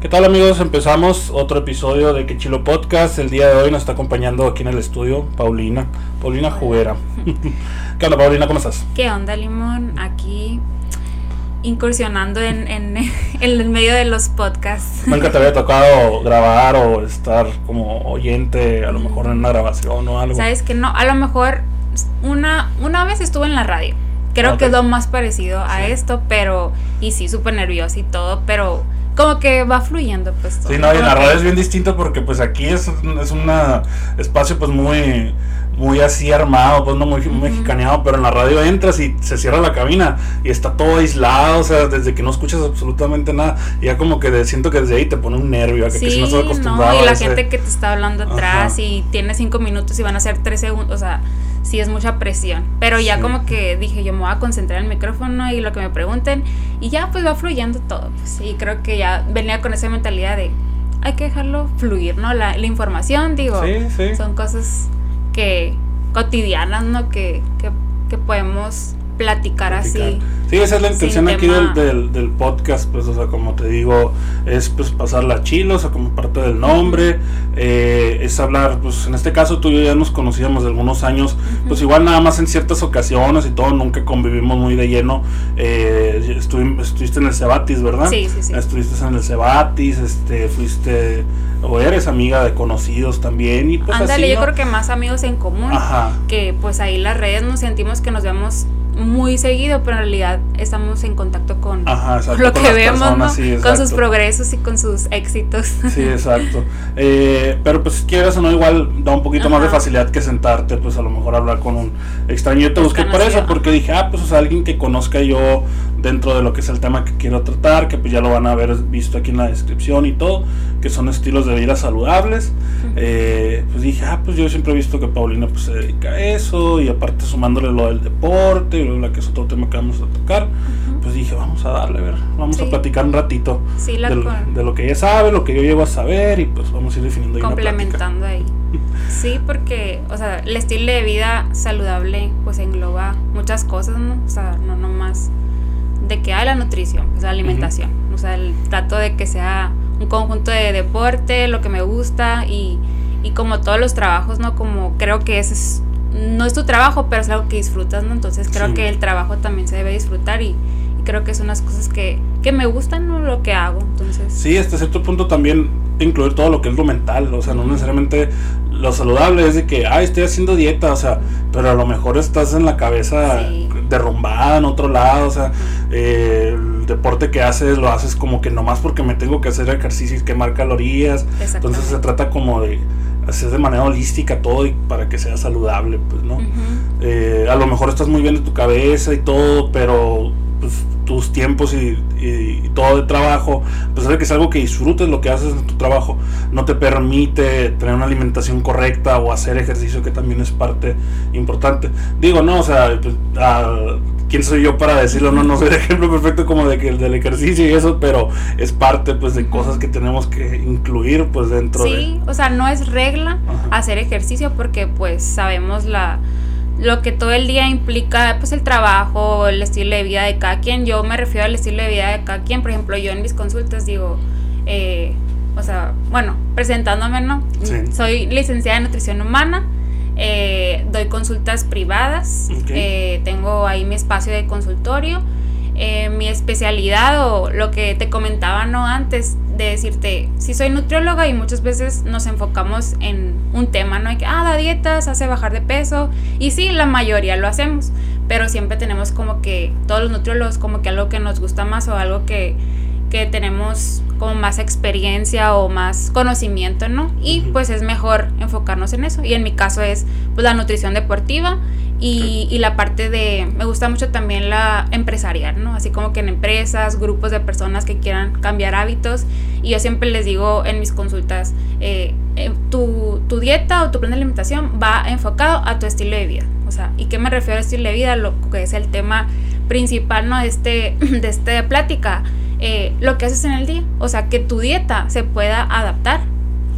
¿Qué tal amigos? Empezamos otro episodio de Quechilo Podcast. El día de hoy nos está acompañando aquí en el estudio Paulina, Paulina Juguera. ¿Qué onda Paulina? ¿Cómo estás? ¿Qué onda Limón? Aquí incursionando en, en, en el medio de los podcasts. Nunca te había tocado grabar o estar como oyente, a lo mejor en una grabación o algo. Sabes que no, a lo mejor una, una vez estuve en la radio. Creo Ok. que es lo más parecido a esto, pero, y sí, súper nerviosa y todo, pero como que va fluyendo, pues. todo. Sí, no, y en la radio es bien distinto porque pues aquí es un es una espacio pues muy muy así armado, pues no muy mexicaneado, pero en la radio entras y se cierra la cabina y está todo aislado, o sea, desde que no escuchas absolutamente nada, ya como que de- siento que desde ahí te pone un nervio, a que, que si no estás acostumbrado no, y la ese- gente que te está hablando atrás Ajá. y tiene cinco minutos y van a ser tres segundos, o sea, sí es mucha presión. Pero ya Sí. como que dije, yo me voy a concentrar en el micrófono y lo que me pregunten, y ya pues va fluyendo todo. Pues, y creo que ya venía con esa mentalidad de, hay que dejarlo fluir, ¿no? La, la información, digo, Sí, sí. son cosas que cotidianas, ¿no? Que, que, que podemos platicar así. Sí, esa es la intención aquí del, del, del podcast, pues, o sea, como te digo, es pues pasarla chilo, o sea, como parte del nombre, eh, es hablar, pues en este caso tú y yo ya nos conocíamos de algunos años, pues igual nada más en ciertas ocasiones y todo, nunca convivimos muy de lleno, eh, estuvi- estuviste en el Cebatis, ¿verdad? Sí, sí, sí. Estuviste en el Cebatis, este, fuiste, o eres amiga de conocidos también, y pues Ándale, así, yo ¿no? creo que más amigos en común. Ajá. que pues ahí las redes nos sentimos que nos vemos muy seguido, pero en realidad estamos en contacto con Ajá, exacto, lo con que vemos, personas, ¿no? sí, con sus progresos y con sus éxitos. Sí, exacto. Eh, pero pues quieras o no, igual da un poquito más de facilidad que sentarte, pues a lo mejor hablar con un extraño. Yo te busqué por eso, porque dije, ah, pues o sea, alguien que conozca yo dentro de lo que es el tema que quiero tratar, que pues ya lo van a haber visto aquí en la descripción y todo, que son estilos de vida saludables. Eh, pues dije, ah, pues yo siempre he visto que Paulina pues se dedica a eso, y aparte sumándole lo del deporte, y la que es otro tema que vamos a tocar, pues dije, vamos a darle, a ver, vamos a platicar un ratito Sí, de lo que ella sabe, lo que yo llego a saber y pues vamos a ir definiendo ahí complementando ahí. Sí, porque, o sea, el estilo de vida saludable pues engloba muchas cosas, ¿no? O sea, no nomás de que hay la nutrición, pues la alimentación. O sea, el trato de que sea un conjunto de deporte, lo que me gusta y, y como todos los trabajos, ¿no? Como creo que ese es, no es tu trabajo, pero es algo que disfrutas, ¿no? Entonces creo Sí. que el trabajo también se debe disfrutar y, y creo que son unas cosas que, que me gustan, ¿no? Lo que hago. Entonces, Sí, hasta cierto punto también incluir todo lo que es lo mental, o sea, no necesariamente lo saludable es de que, ay, estoy haciendo dieta, o sea, pero a lo mejor estás en la cabeza Sí. derrumbada en otro lado, o sea, eh, el deporte que haces lo haces como que nomás porque me tengo que hacer ejercicio y quemar calorías, entonces se trata como de hacer de manera holística todo y para que sea saludable, pues, ¿no? Eh, a lo mejor estás muy bien de tu cabeza y todo, pero pues, tus tiempos y, y- y todo de trabajo, a pesar de que es algo que disfrutes lo que haces en tu trabajo, no te permite tener una alimentación correcta o hacer ejercicio que también es parte importante. Digo, no, o sea, pues, ah, ¿quién soy yo para decirlo? No, no soy el ejemplo perfecto como de que el del ejercicio y eso, pero es parte pues de cosas que tenemos que incluir pues dentro de... Sí, o sea, no es regla Ajá. hacer ejercicio porque pues sabemos la lo que todo el día implica pues el trabajo, el estilo de vida de cada quien. Yo me refiero al estilo de vida de cada quien. Por ejemplo, yo en mis consultas digo, eh, o sea, bueno, presentándome, ¿no? Sí. Soy licenciada en nutrición humana. Eh, doy consultas privadas, eh, tengo ahí mi espacio de consultorio, eh, mi especialidad o lo que te comentaba no antes de decirte, si soy nutrióloga y muchas veces nos enfocamos en un tema, ¿no? Hay que, ah, da dietas, hace bajar de peso, y sí, la mayoría lo hacemos, pero siempre tenemos como que, todos los nutriólogos, como que algo que nos gusta más o algo que, que tenemos como más experiencia o más conocimiento, ¿no? Y Ujú. pues es mejor enfocarnos en eso. Y en mi caso es pues la nutrición deportiva y, y la parte de, me gusta mucho también la empresarial, ¿no? Así como que en empresas, grupos de personas que quieran cambiar hábitos. Y yo siempre les digo en mis consultas, eh, eh, tu, tu dieta o tu plan de alimentación va enfocado a tu estilo de vida. O sea, ¿y qué me refiero a estilo de vida? Lo que es el tema principal, ¿no? De, este, de esta plática. eh, lo que haces en el día. O sea, que tu dieta se pueda adaptar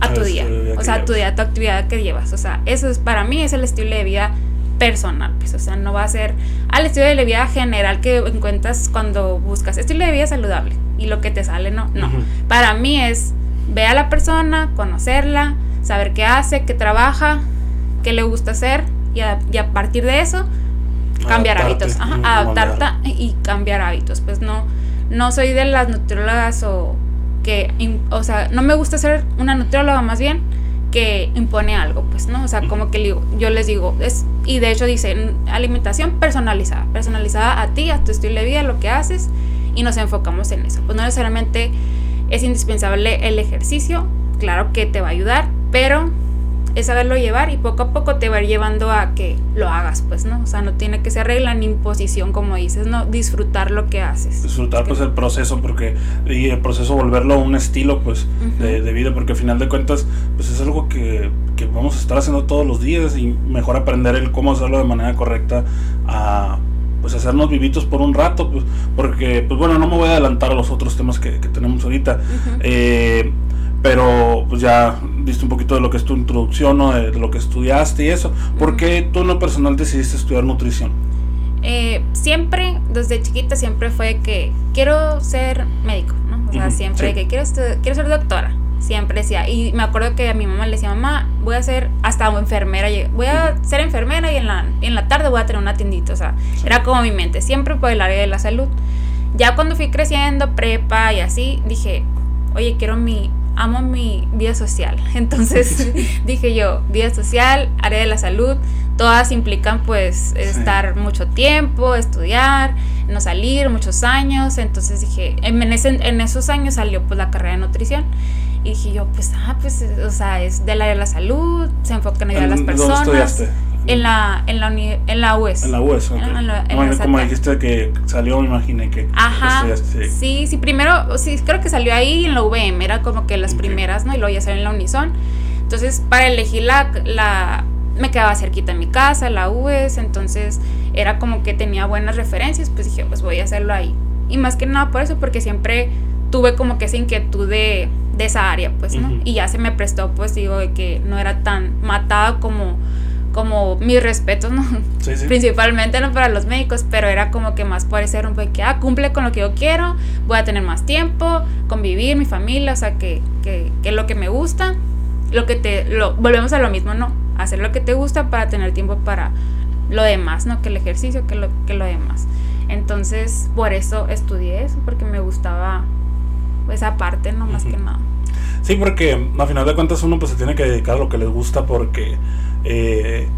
a A tu día. O sea, tu llevas. día, tu actividad que llevas. O sea, eso es para mí es el estilo de vida personal, pues, o sea, no va a ser al estilo de vida general que encuentras cuando buscas estilo de vida saludable. y lo que te sale no. No. Para mí es ver a la persona, conocerla, saber qué hace, qué trabaja, qué le gusta hacer y a, partir de eso cambiar hábitos. adaptarte y cambiar hábitos. Pues no, no soy de las nutriólogas o que, o sea, no me gusta ser una nutrióloga más bien que impone algo, pues, ¿no? O sea, como que yo les digo, es, y de hecho dice, alimentación personalizada, personalizada a ti, a tu estilo de vida, lo que haces, y nos enfocamos en eso. Pues no necesariamente es indispensable el ejercicio, claro que te va a ayudar, pero es saberlo llevar y poco a poco te va a ir llevando a que lo hagas, pues, ¿no? O sea, no tiene que ser regla ni imposición, como dices, ¿no? Disfrutar lo que haces. Disfrutar, pues, el proceso, porque, y el proceso volverlo un estilo, pues, de, vida, porque al final de cuentas, pues, es algo que, que, vamos a estar haciendo todos los días y mejor aprender el cómo hacerlo de manera correcta a pues hacernos vivitos por un rato, pues, porque, pues bueno, no me voy a adelantar a los otros temas que, que tenemos ahorita. eh, pero pues ya viste un poquito de lo que es tu introducción, ¿no? de, lo que estudiaste y eso. ¿Por qué tú en lo personal decidiste estudiar nutrición? Eh, siempre, desde chiquita, siempre fue que quiero ser médico, ¿no? O sea, siempre que quiero, quiero ser doctora. Siempre decía. Y me acuerdo que a mi mamá le decía, mamá, voy a ser hasta enfermera. Voy a ser enfermera y en la, en la tarde voy a tener una tiendita. O sea, era como mi mente, siempre por el área de la salud. Ya cuando fui creciendo, prepa y así, dije, oye, quiero mi amo mi vida social. Entonces dije yo, vida social, área de la salud, todas implican pues estar mucho tiempo, estudiar, no salir muchos años. Entonces dije, en, en esos años salió pues la carrera de nutrición. Y dije yo, pues, ah, pues, o sea, es del área de la salud, se enfoca en ayudar a las personas. ¿Dónde estudiaste? En la, en la, en la UES. En la UES, ok. como dijiste que salió, me imaginé que Ajá, sí. sí, primero, sí, creo que salió ahí en la UVM, era como que las primeras, ¿no? Y luego ya salió en la Unison. Entonces, para elegir la, la, me quedaba cerquita en mi casa, la UES, entonces era como que tenía buenas referencias, pues dije, pues voy a hacerlo ahí. Y más que nada por eso, porque siempre tuve como que esa inquietud de, de esa área, pues, ¿no? Y ya se me prestó, pues digo, de que no era tan matada como como mis respetos, ¿no? Sí, sí. Principalmente no para los médicos, pero era como que más parecer un poco que, ah, cumple con lo que yo quiero, voy a tener más tiempo, convivir, mi familia, o sea, que, que, que lo que me gusta, lo que te, lo, volvemos a lo mismo, ¿no? Hacer lo que te gusta para tener tiempo para lo demás, ¿no? Que el ejercicio, que lo, que lo demás. Entonces, por eso estudié eso, porque me gustaba esa parte, ¿no? Más que nada. Sí, porque a final de cuentas uno pues se tiene que dedicar a lo que le gusta porque eh,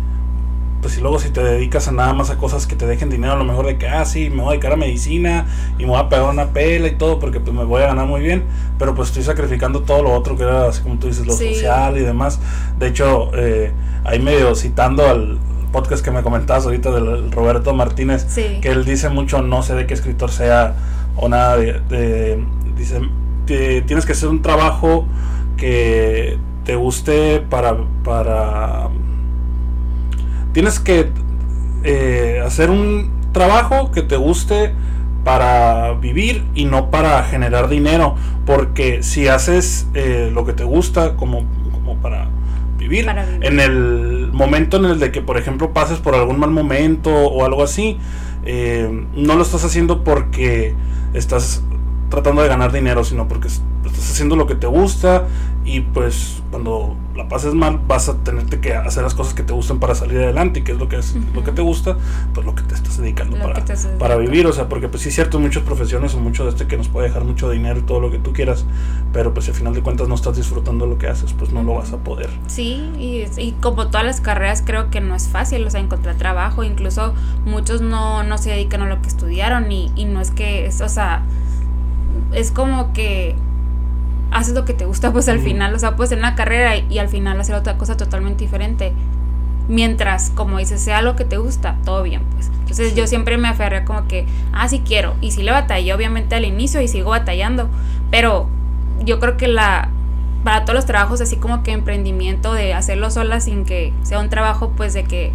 pues si luego si te dedicas a nada más a cosas que te dejen dinero, a lo mejor de que, ah, sí, me voy a dedicar a medicina y me voy a pegar una pela y todo porque pues me voy a ganar muy bien, pero pues estoy sacrificando todo lo otro que era, así como tú dices, lo social y demás. De hecho, eh, ahí medio citando al podcast que me comentabas ahorita del Roberto Martínez, que él dice mucho, no sé de qué escritor sea o nada de, dice, tienes que hacer un trabajo que te guste para, para tienes que eh, hacer un trabajo que te guste para vivir y no para generar dinero. Porque si haces eh, lo que te gusta como, como para, vivir, en el momento en el de que, por ejemplo, pases por algún mal momento o algo así, eh, no lo estás haciendo porque estás tratando de ganar dinero, sino porque estás haciendo lo que te gusta y pues cuando la pases mal vas a tenerte que hacer las cosas que te gustan para salir adelante y que es lo que es lo que te gusta pues lo que te estás dedicando para, para vivir. O sea porque pues sí es cierto muchas profesiones o mucho de este que nos puede dejar mucho dinero y todo lo que tú quieras pero pues si al final de cuentas no estás disfrutando lo que haces pues no lo vas a poder. Sí y, y como todas las carreras creo que no es fácil o sea encontrar trabajo incluso muchos no, no se dedican a lo que estudiaron y, y no es que es o sea es como que haces lo que te gusta, pues al final, o sea, puedes tener una carrera y, al final hacer otra cosa totalmente diferente. Mientras, como dices, sea lo que te gusta, todo bien, pues. Entonces yo siempre me aferré como que, ah, sí quiero. Y sí le batallé, obviamente, al inicio y sigo batallando. Pero yo creo que la, para todos los trabajos, así como que emprendimiento de hacerlo sola sin que sea un trabajo, pues de que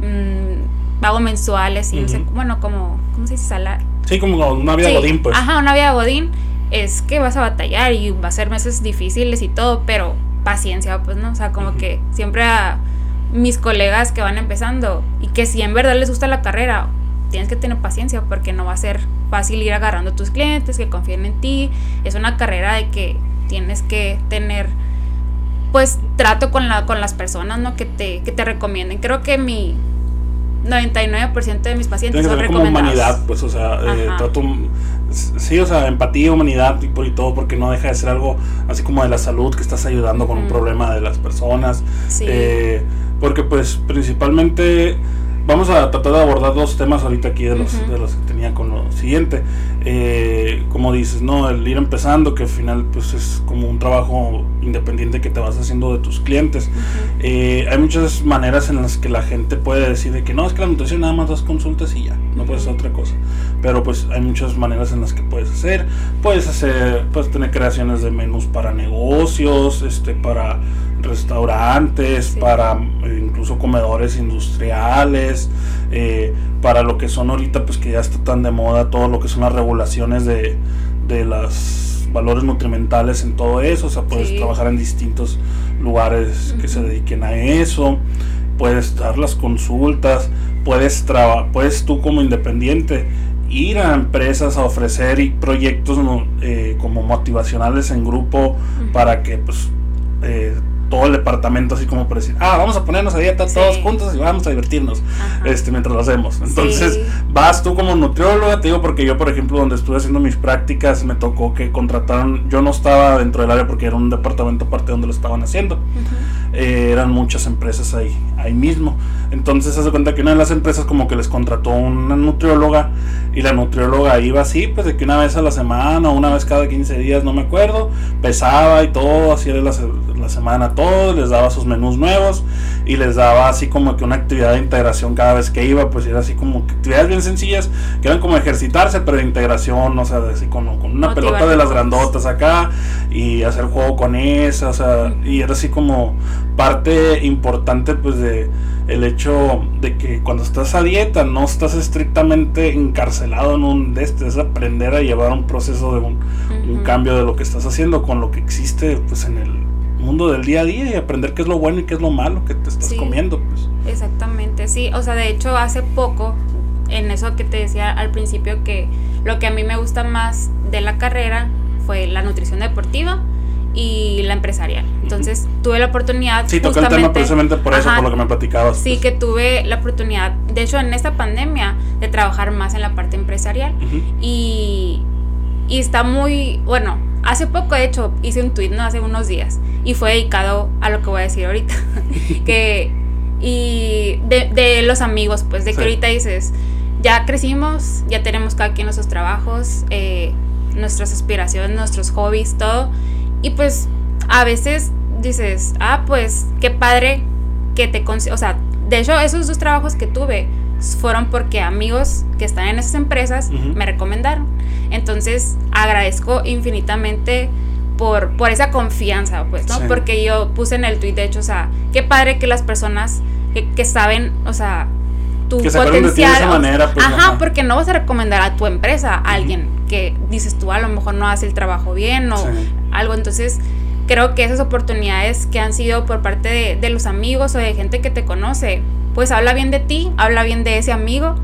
mmm, pago mensuales y no sé, bueno, como, ¿cómo se dice? Salar. Sí, como una vida godín, pues. Ajá, una vida godín es que vas a batallar y va a ser meses difíciles y todo, pero paciencia, pues, ¿no? O sea, como que siempre a mis colegas que van empezando y que si en verdad les gusta la carrera, tienes que tener paciencia porque no va a ser fácil ir agarrando tus clientes, que confíen en ti. Es una carrera de que tienes que tener pues trato con la con las personas, ¿no? Que te que te recomienden. Creo que mi 99% de mis pacientes Tiene que son como humanidad, pues, o sea, eh, trato, sí, o sea, empatía, humanidad y, por- y todo, porque no deja de ser algo así como de la salud, que estás ayudando con un problema de las personas. Sí. Eh, porque, pues, principalmente, vamos a tratar de abordar dos temas ahorita aquí de los, de los que tenía con lo siguiente. Eh, como dices, ¿no? El ir empezando, que al final, pues, es como un trabajo independiente que te vas haciendo de tus clientes. Ujú. Eh, hay muchas maneras en las que la gente puede decir de que no, es que la nutrición nada más das consultas y ya, no puedes hacer otra cosa. Pero pues hay muchas maneras en las que puedes hacer. Puedes hacer, puedes tener creaciones de menús para negocios, este, para restaurantes, Sí. para eh, incluso comedores industriales, eh, para lo que son ahorita, pues que ya está tan de moda todo lo que son las regulaciones de, de los valores nutrimentales en todo eso. O sea, puedes Sí. trabajar en distintos lugares que se dediquen a eso, puedes dar las consultas, puedes, traba- puedes tú como independiente ir a empresas a ofrecer y proyectos eh, como motivacionales en grupo para que pues eh, todo el departamento así como para decir, ah, vamos a ponernos a dieta Sí. todos juntos y vamos a divertirnos Ajá. este, mientras lo hacemos. Entonces, Sí. vas tú como nutrióloga, te digo porque yo, por ejemplo, donde estuve haciendo mis prácticas, me tocó que contrataron, yo no estaba dentro del área porque era un departamento aparte donde lo estaban haciendo. Eh, eran muchas empresas ahí, ahí mismo. Entonces, se hace cuenta que una de las empresas como que les contrató una nutrióloga y la nutrióloga iba así, pues de que una vez a la semana o una vez cada 15 días, no me acuerdo, pesaba y todo, así era la, se- la semana todo, les daba sus menús nuevos y les daba así como que una actividad de integración cada vez que iba, pues era así como que actividades bien sencillas, que eran como ejercitarse, pero de integración, o sea, así con, con una pelota de las grandotas acá y hacer juego con esa, o sea, y era así como parte importante pues de el hecho de que cuando estás a dieta no estás estrictamente encarcelado en un de este, es aprender a llevar un proceso de un, un cambio de lo que estás haciendo con lo que existe pues en el mundo del día a día y aprender qué es lo bueno y qué es lo malo que te estás Sí. comiendo pues Exactamente, sí. O sea, de hecho, hace poco, en eso que te decía al principio, que lo que a mí me gusta más de la carrera fue la nutrición deportiva y la empresarial. Entonces, tuve la oportunidad. sí toqué el tema precisamente por eso Ajá, por lo que me platicabas Sí, pues. que tuve la oportunidad, de hecho, en esta pandemia, de trabajar más en la parte empresarial. Y, y está muy, bueno, hace poco de hecho hice un tweet, ¿no? Hace unos días. Y fue dedicado a lo que voy a decir ahorita. que, y de, de los amigos, pues, de que ahorita dices, ya crecimos, ya tenemos cada quien nuestros trabajos, eh, nuestras aspiraciones, nuestros hobbies, todo. Y pues a veces dices, ah, pues qué padre que te... consi- O sea, de hecho esos dos trabajos que tuve fueron porque amigos que están en esas empresas me recomendaron. Entonces agradezco infinitamente por, por esa confianza, pues, ¿no? Sí. Porque yo puse en el tweet, de hecho, o sea, qué padre que las personas que, que saben, o sea, tu Que acuerden de potencial. esa manera, pues, ajá, ajá. porque no vas a recomendar a tu empresa a alguien que dices tú a lo mejor no hace el trabajo bien o Sí. Algo. Entonces, creo que esas oportunidades que han sido por parte de, de los amigos o de gente que te conoce, pues habla bien de ti, habla bien de ese amigo.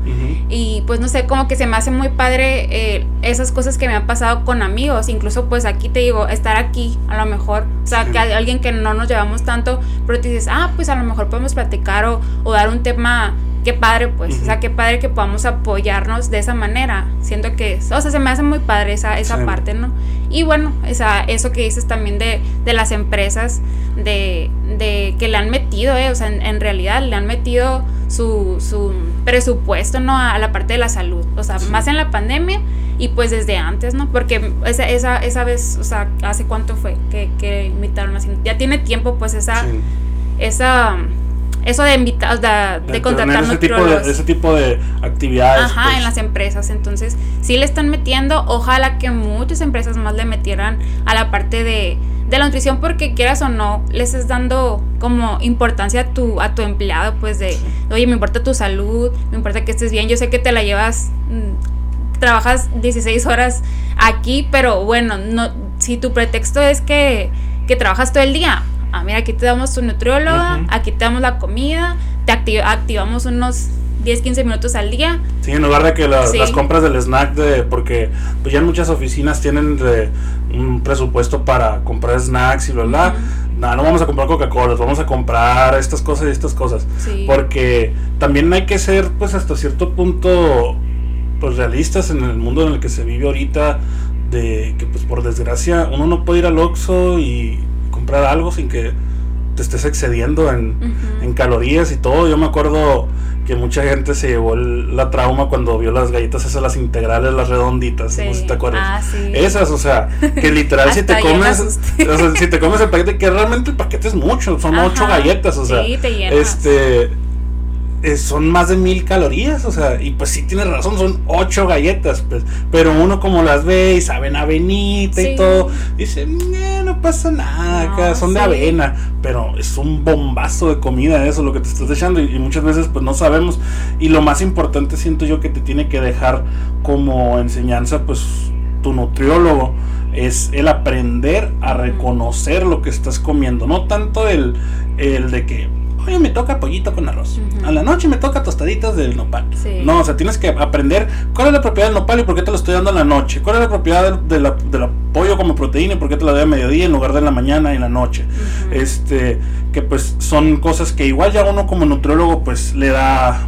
Y pues no sé, como que se me hace muy padre eh, esas cosas que me han pasado con amigos. Incluso pues aquí te digo, estar aquí a lo mejor. O sea, Sí. que hay alguien que no nos llevamos tanto, pero te dices, ah, pues a lo mejor podemos platicar o, o dar un tema. Qué padre, pues. O sea, qué padre que podamos apoyarnos de esa manera. Siento que, o sea, se me hace muy padre esa, esa Sí. parte, ¿no? Y bueno, esa, eso que dices también de, de las empresas, de, de que le han metido, ¿eh? O sea, en, en realidad le han metido su, su presupuesto, ¿no? A la parte de la salud. O sea, Sí. más en la pandemia y pues desde antes, ¿no? Porque esa, esa, esa vez, o sea, ¿hace cuánto fue que, que invitaron así? Ya tiene tiempo, pues, esa, Sí. esa, eso de invitar, de, de De contratar ese tipo de, ese tipo de actividades Ajá, pues. en las empresas. Entonces, sí le están metiendo. Ojalá que muchas empresas más le metieran a la parte de, de la nutrición, porque quieras o no, les estás dando como importancia a tu, a tu empleado, pues de, oye, me importa tu salud, me importa que estés bien. Yo sé que te la llevas, mm, trabajas 16 horas aquí, pero bueno, no, si tu pretexto es que, que trabajas todo el día. Ah, mira, aquí te damos tu nutrióloga, aquí te damos la comida, te acti- activamos unos 10, 15 minutos al día. Sí, en lugar de que las compras del snack, de porque pues ya en muchas oficinas tienen de, un presupuesto para comprar snacks y bla, bla. No, no vamos a comprar Coca-Cola, vamos a comprar estas cosas y estas cosas. Porque también hay que ser, pues hasta cierto punto, pues realistas en el mundo en el que se vive ahorita, de que pues por desgracia uno no puede ir al Oxxo y comprar algo sin que te estés excediendo en, en calorías y todo. Yo me acuerdo que mucha gente se llevó la trauma cuando vio las galletas esas, las integrales, las redonditas, no sé si te acuerdas. Ah, sí. Esas, o sea, que literal si te comes, o sea, si te comes el paquete, que realmente el paquete es mucho, son ocho galletas, o sea, sí, te este son más de mil calorías, o sea, y pues sí tienes razón, son ocho galletas, pues, pero uno como las ve y saben avenita y todo, dice, no pasa nada, son de avena, pero es un bombazo de comida eso lo que te estás echando y, muchas veces pues no sabemos y lo más importante siento yo que te tiene que dejar como enseñanza pues tu nutriólogo es el aprender a reconocer lo que estás comiendo, no tanto el, el de que Oye, me toca pollito con arroz. A la noche me toca tostaditas del nopal. No, o sea, tienes que aprender cuál es la propiedad del nopal y por qué te lo estoy dando en la noche. Cuál es la propiedad del, de pollo como proteína y por qué te la doy a mediodía en lugar de en la mañana y en la noche. Este, que pues son cosas que igual ya uno como nutriólogo pues le da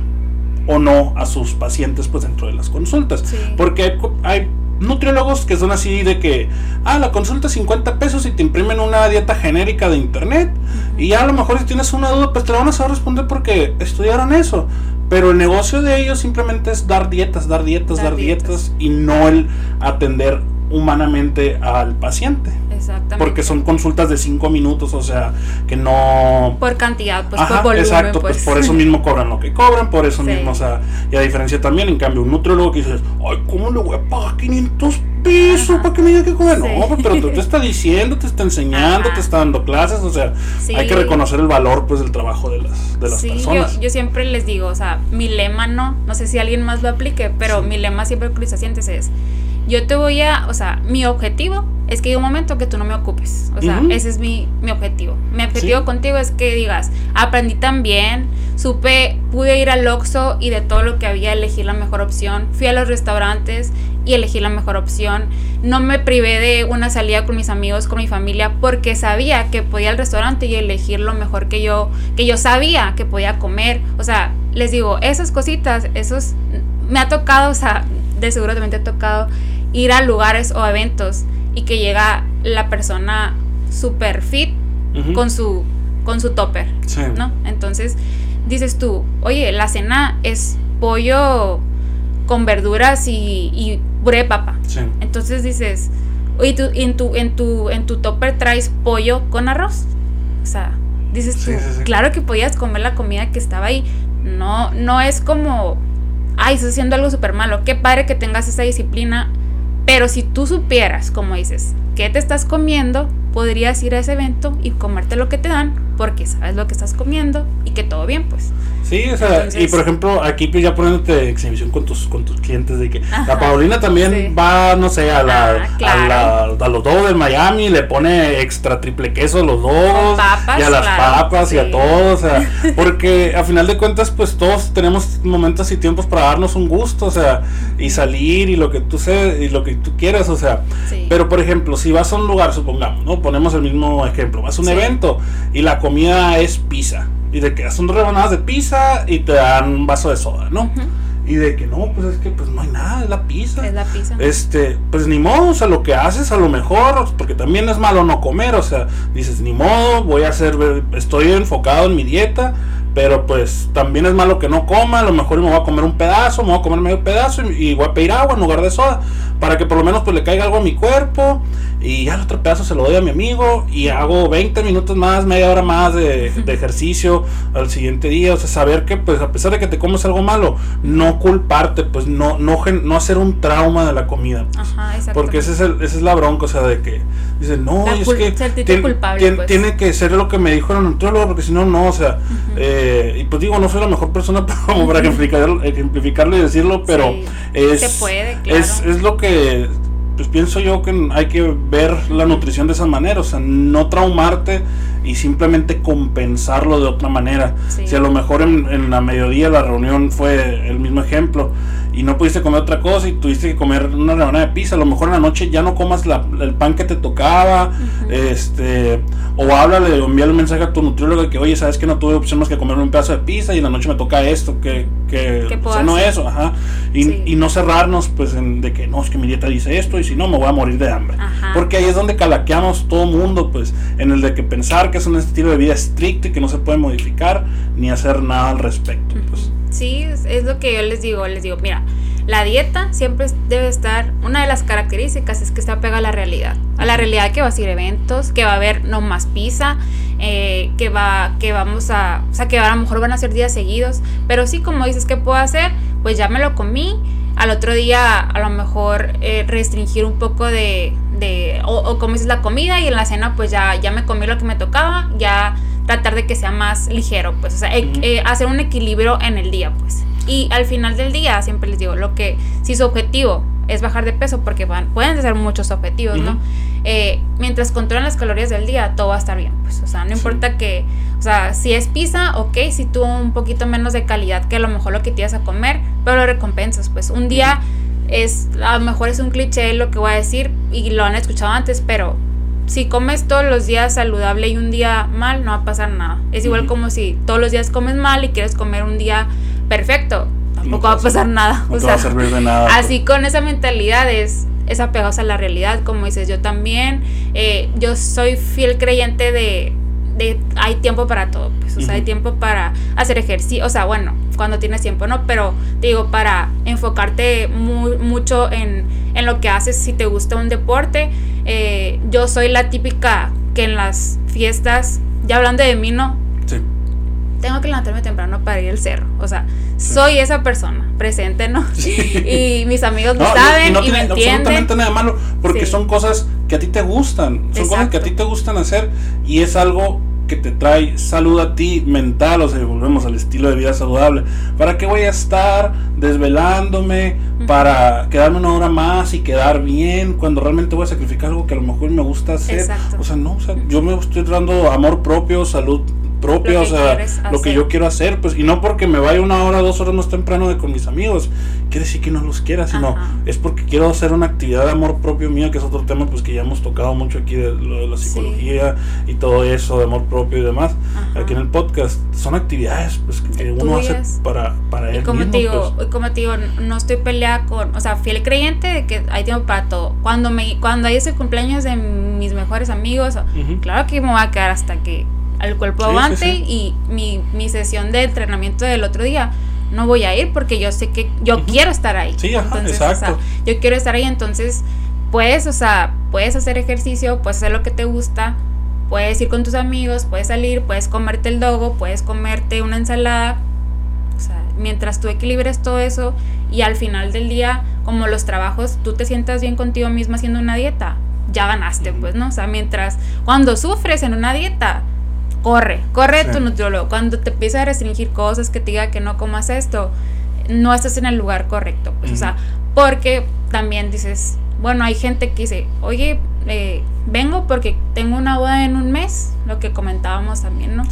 o no a sus pacientes pues dentro de las consultas. Porque hay nutriólogos que son así de que, ah, la consulta es 50 pesos y te imprimen una dieta genérica de internet. Y ya a lo mejor si tienes una duda, pues te la van a saber responder porque estudiaron eso. Pero el negocio de ellos simplemente es dar dietas, dar dietas, dar, dietas y no el atender humanamente al paciente. Exactamente. Porque son consultas de 5 minutos, o sea, que no... Por cantidad, pues por volumen. Exacto, pues. por eso mismo cobran lo que cobran, por eso mismo, o sea, y a diferencia también, en cambio, un nutriólogo que dices, ay, ¿cómo le voy a pagar 500 pesos para que me diga que comer? No, pues, pero te, está diciendo, te está enseñando, te está dando clases, o sea, hay que reconocer el valor, pues, del trabajo de las, de las sí, personas. Yo, yo siempre les digo, o sea, mi lema no, no sé si alguien más lo aplique, pero mi lema siempre con mis pacientes es yo te voy a, o sea, mi objetivo es que hay un momento que tú no me ocupes. O sea, ese es mi, mi, objetivo. Mi objetivo contigo es que digas, aprendí tan bien, supe, pude ir al Oxxo y de todo lo que había elegí la mejor opción. Fui a los restaurantes y elegí la mejor opción. No me privé de una salida con mis amigos, con mi familia, porque sabía que podía ir al restaurante y elegir lo mejor que yo, que yo sabía que podía comer. O sea, les digo, esas cositas, esos me ha tocado, o sea, de seguro también te ha tocado ir a lugares o eventos y que llega la persona super fit con su con su topper, ¿no? Entonces dices tú, oye, la cena es pollo con verduras y, y puré de papa. Entonces dices, oye, tú, en tu en tu en tu topper traes pollo con arroz. O sea, dices tú, claro que podías comer la comida que estaba ahí. No no es como ay, estás haciendo algo súper malo. Qué padre que tengas esa disciplina. Pero si tú supieras, como dices, qué te estás comiendo, podrías ir a ese evento y comerte lo que te dan porque sabes lo que estás comiendo y que todo bien, pues. Sí, o sea, y por ejemplo, aquí pues ya poniéndote exhibición con tus, con tus clientes de que la Paulina también va, no sé, a, la, ah, a, los dos del Miami, le pone extra triple queso a los dos y a las papas y a todos, o sea, porque a final de cuentas, pues todos tenemos momentos y tiempos para darnos un gusto, o sea, y salir y lo que tú sé, y lo que tú quieras, o sea, pero por ejemplo, si vas a un lugar, supongamos, ¿no? Ponemos el mismo ejemplo, vas a un evento y la comida es pizza. Y de que son rebanadas de pizza y te dan un vaso de soda, ¿no? Y de que no, pues es que pues no hay nada, es la pizza. Es la pizza. Este, pues ni modo, o sea, lo que haces a lo mejor, porque también es malo no comer, o sea, dices, ni modo, voy a hacer, estoy enfocado en mi dieta, pero pues también es malo que no coma, a lo mejor me voy a comer un pedazo, me voy a comer medio pedazo y, voy a pedir agua en lugar de soda, para que por lo menos pues le caiga algo a mi cuerpo y ya el otro pedazo se lo doy a mi amigo y hago 20 minutos más, media hora más de, ejercicio al siguiente día, o sea, saber que pues a pesar de que te comes algo malo, no culparte, pues no no, no hacer un trauma de la comida. Pues, porque ese es el, esa es la bronca, o sea, de que dicen, no, es que pues. tiene, que ser lo que me dijo el nutriólogo, porque si no, no, o sea, eh, y pues digo, no soy la mejor persona como para ejemplificarlo y decirlo, pero es, es, es lo que pues pienso yo que hay que ver la nutrición de esa manera, o sea, no traumarte y simplemente compensarlo de otra manera. Si a lo mejor en, en la mediodía la reunión fue el mismo ejemplo, y no pudiste comer otra cosa y tuviste que comer una rebanada de pizza, a lo mejor en la noche ya no comas el pan que te tocaba, este, o háblale o envíale un mensaje a tu nutriólogo que, oye, sabes que no tuve opción más que comer un pedazo de pizza y en la noche me toca esto, que, que o sea, no eso, ajá, y, y, no cerrarnos pues en, de que no, es que mi dieta dice esto y si no me voy a morir de hambre, porque ahí es donde calaqueamos todo mundo, pues, en el de que pensar que es un estilo de vida estricto y que no se puede modificar ni hacer nada al respecto, pues. Sí, es, lo que yo les digo, les digo, mira, la dieta siempre debe estar, una de las características es que está pegada a la realidad, a la realidad que va a ser eventos, que va a haber no más pizza, eh, que va, que vamos a, o sea, que a lo mejor van a ser días seguidos, pero sí, como dices, ¿qué puedo hacer? Pues ya me lo comí, al otro día a lo mejor eh, restringir un poco de, o, o como dices, la comida y en la cena pues ya, ya me comí lo que me tocaba, ya tratar de que sea más ligero, pues, o sea, e, hacer un equilibrio en el día, pues. Y al final del día, siempre les digo, lo que, si su objetivo es bajar de peso, porque van, pueden ser muchos objetivos, ¿no? Eh, mientras controlan las calorías del día, todo va a estar bien, pues, o sea, no importa que, o sea, si es pizza, ok, si tú un poquito menos de calidad que a lo mejor lo que te ibas a comer, pero lo recompensas, pues, un día es, a lo mejor es un cliché lo que voy a decir, y lo han escuchado antes, pero si comes todos los días saludable y un día mal, no va a pasar nada. Es igual como si todos los días comes mal y quieres comer un día perfecto, tampoco va a pasar nada. No va a servir de nada. Así con esa mentalidad es, es apegados a la realidad, como dices, yo también, eh, yo soy fiel creyente de, de hay tiempo para todo, pues, o sea, hay tiempo para hacer ejercicio, o sea, bueno, cuando tienes tiempo, ¿no? Pero digo, para enfocarte muy, mucho en, en lo que haces, si te gusta un deporte, eh, yo soy la típica que en las fiestas, ya hablando de mí, ¿no? Sí. Tengo que levantarme temprano para ir al cerro. O sea, soy esa persona presente, ¿no? Y mis amigos lo saben y, no tiene absolutamente nada malo porque son cosas que a ti te gustan, son cosas que a ti te gustan hacer y es algo que te trae salud a ti mental, o sea, volvemos al estilo de vida saludable. ¿Para qué voy a estar desvelándome para quedarme una hora más y quedar bien cuando realmente voy a sacrificar algo que a lo mejor me gusta hacer? O sea, no, o sea, yo me estoy dando amor propio, salud propia, o sea, lo que yo quiero hacer, pues, y no porque me vaya una hora, dos horas más temprano de con mis amigos, quiere decir que no los quiera, sino es porque quiero hacer una actividad de amor propio mío, que es otro tema, pues, que ya hemos tocado mucho aquí de lo de la psicología y todo eso, de amor propio y demás, aquí en el podcast, son actividades, pues, que uno hace para, para y él como mismo, te digo, pues. como te digo, no estoy peleada con, o sea, fiel creyente de que hay tiempo para todo. Cuando me, cuando hay ese cumpleaños de mis mejores amigos, claro que me voy a quedar hasta que el cuerpo aguante y mi, mi, sesión de entrenamiento del otro día no voy a ir porque yo sé que yo quiero estar ahí. Sí, exacto. yo quiero estar ahí, entonces puedes, o sea, puedes hacer ejercicio, puedes hacer lo que te gusta, puedes ir con tus amigos, puedes salir, puedes comerte el dogo, puedes comerte una ensalada. O sea, mientras tú equilibres todo eso y al final del día, como los trabajos, tú te sientas bien contigo misma haciendo una dieta, ya ganaste, pues, ¿no? O sea, mientras cuando sufres en una dieta, corre, corre tu nutriólogo. Cuando te empieza a restringir cosas que te diga que no comas esto, no estás en el lugar correcto. Pues, o sea, porque también dices, bueno, hay gente que dice, oye, eh, vengo porque tengo una boda en un mes, lo que comentábamos también, ¿no? Sí.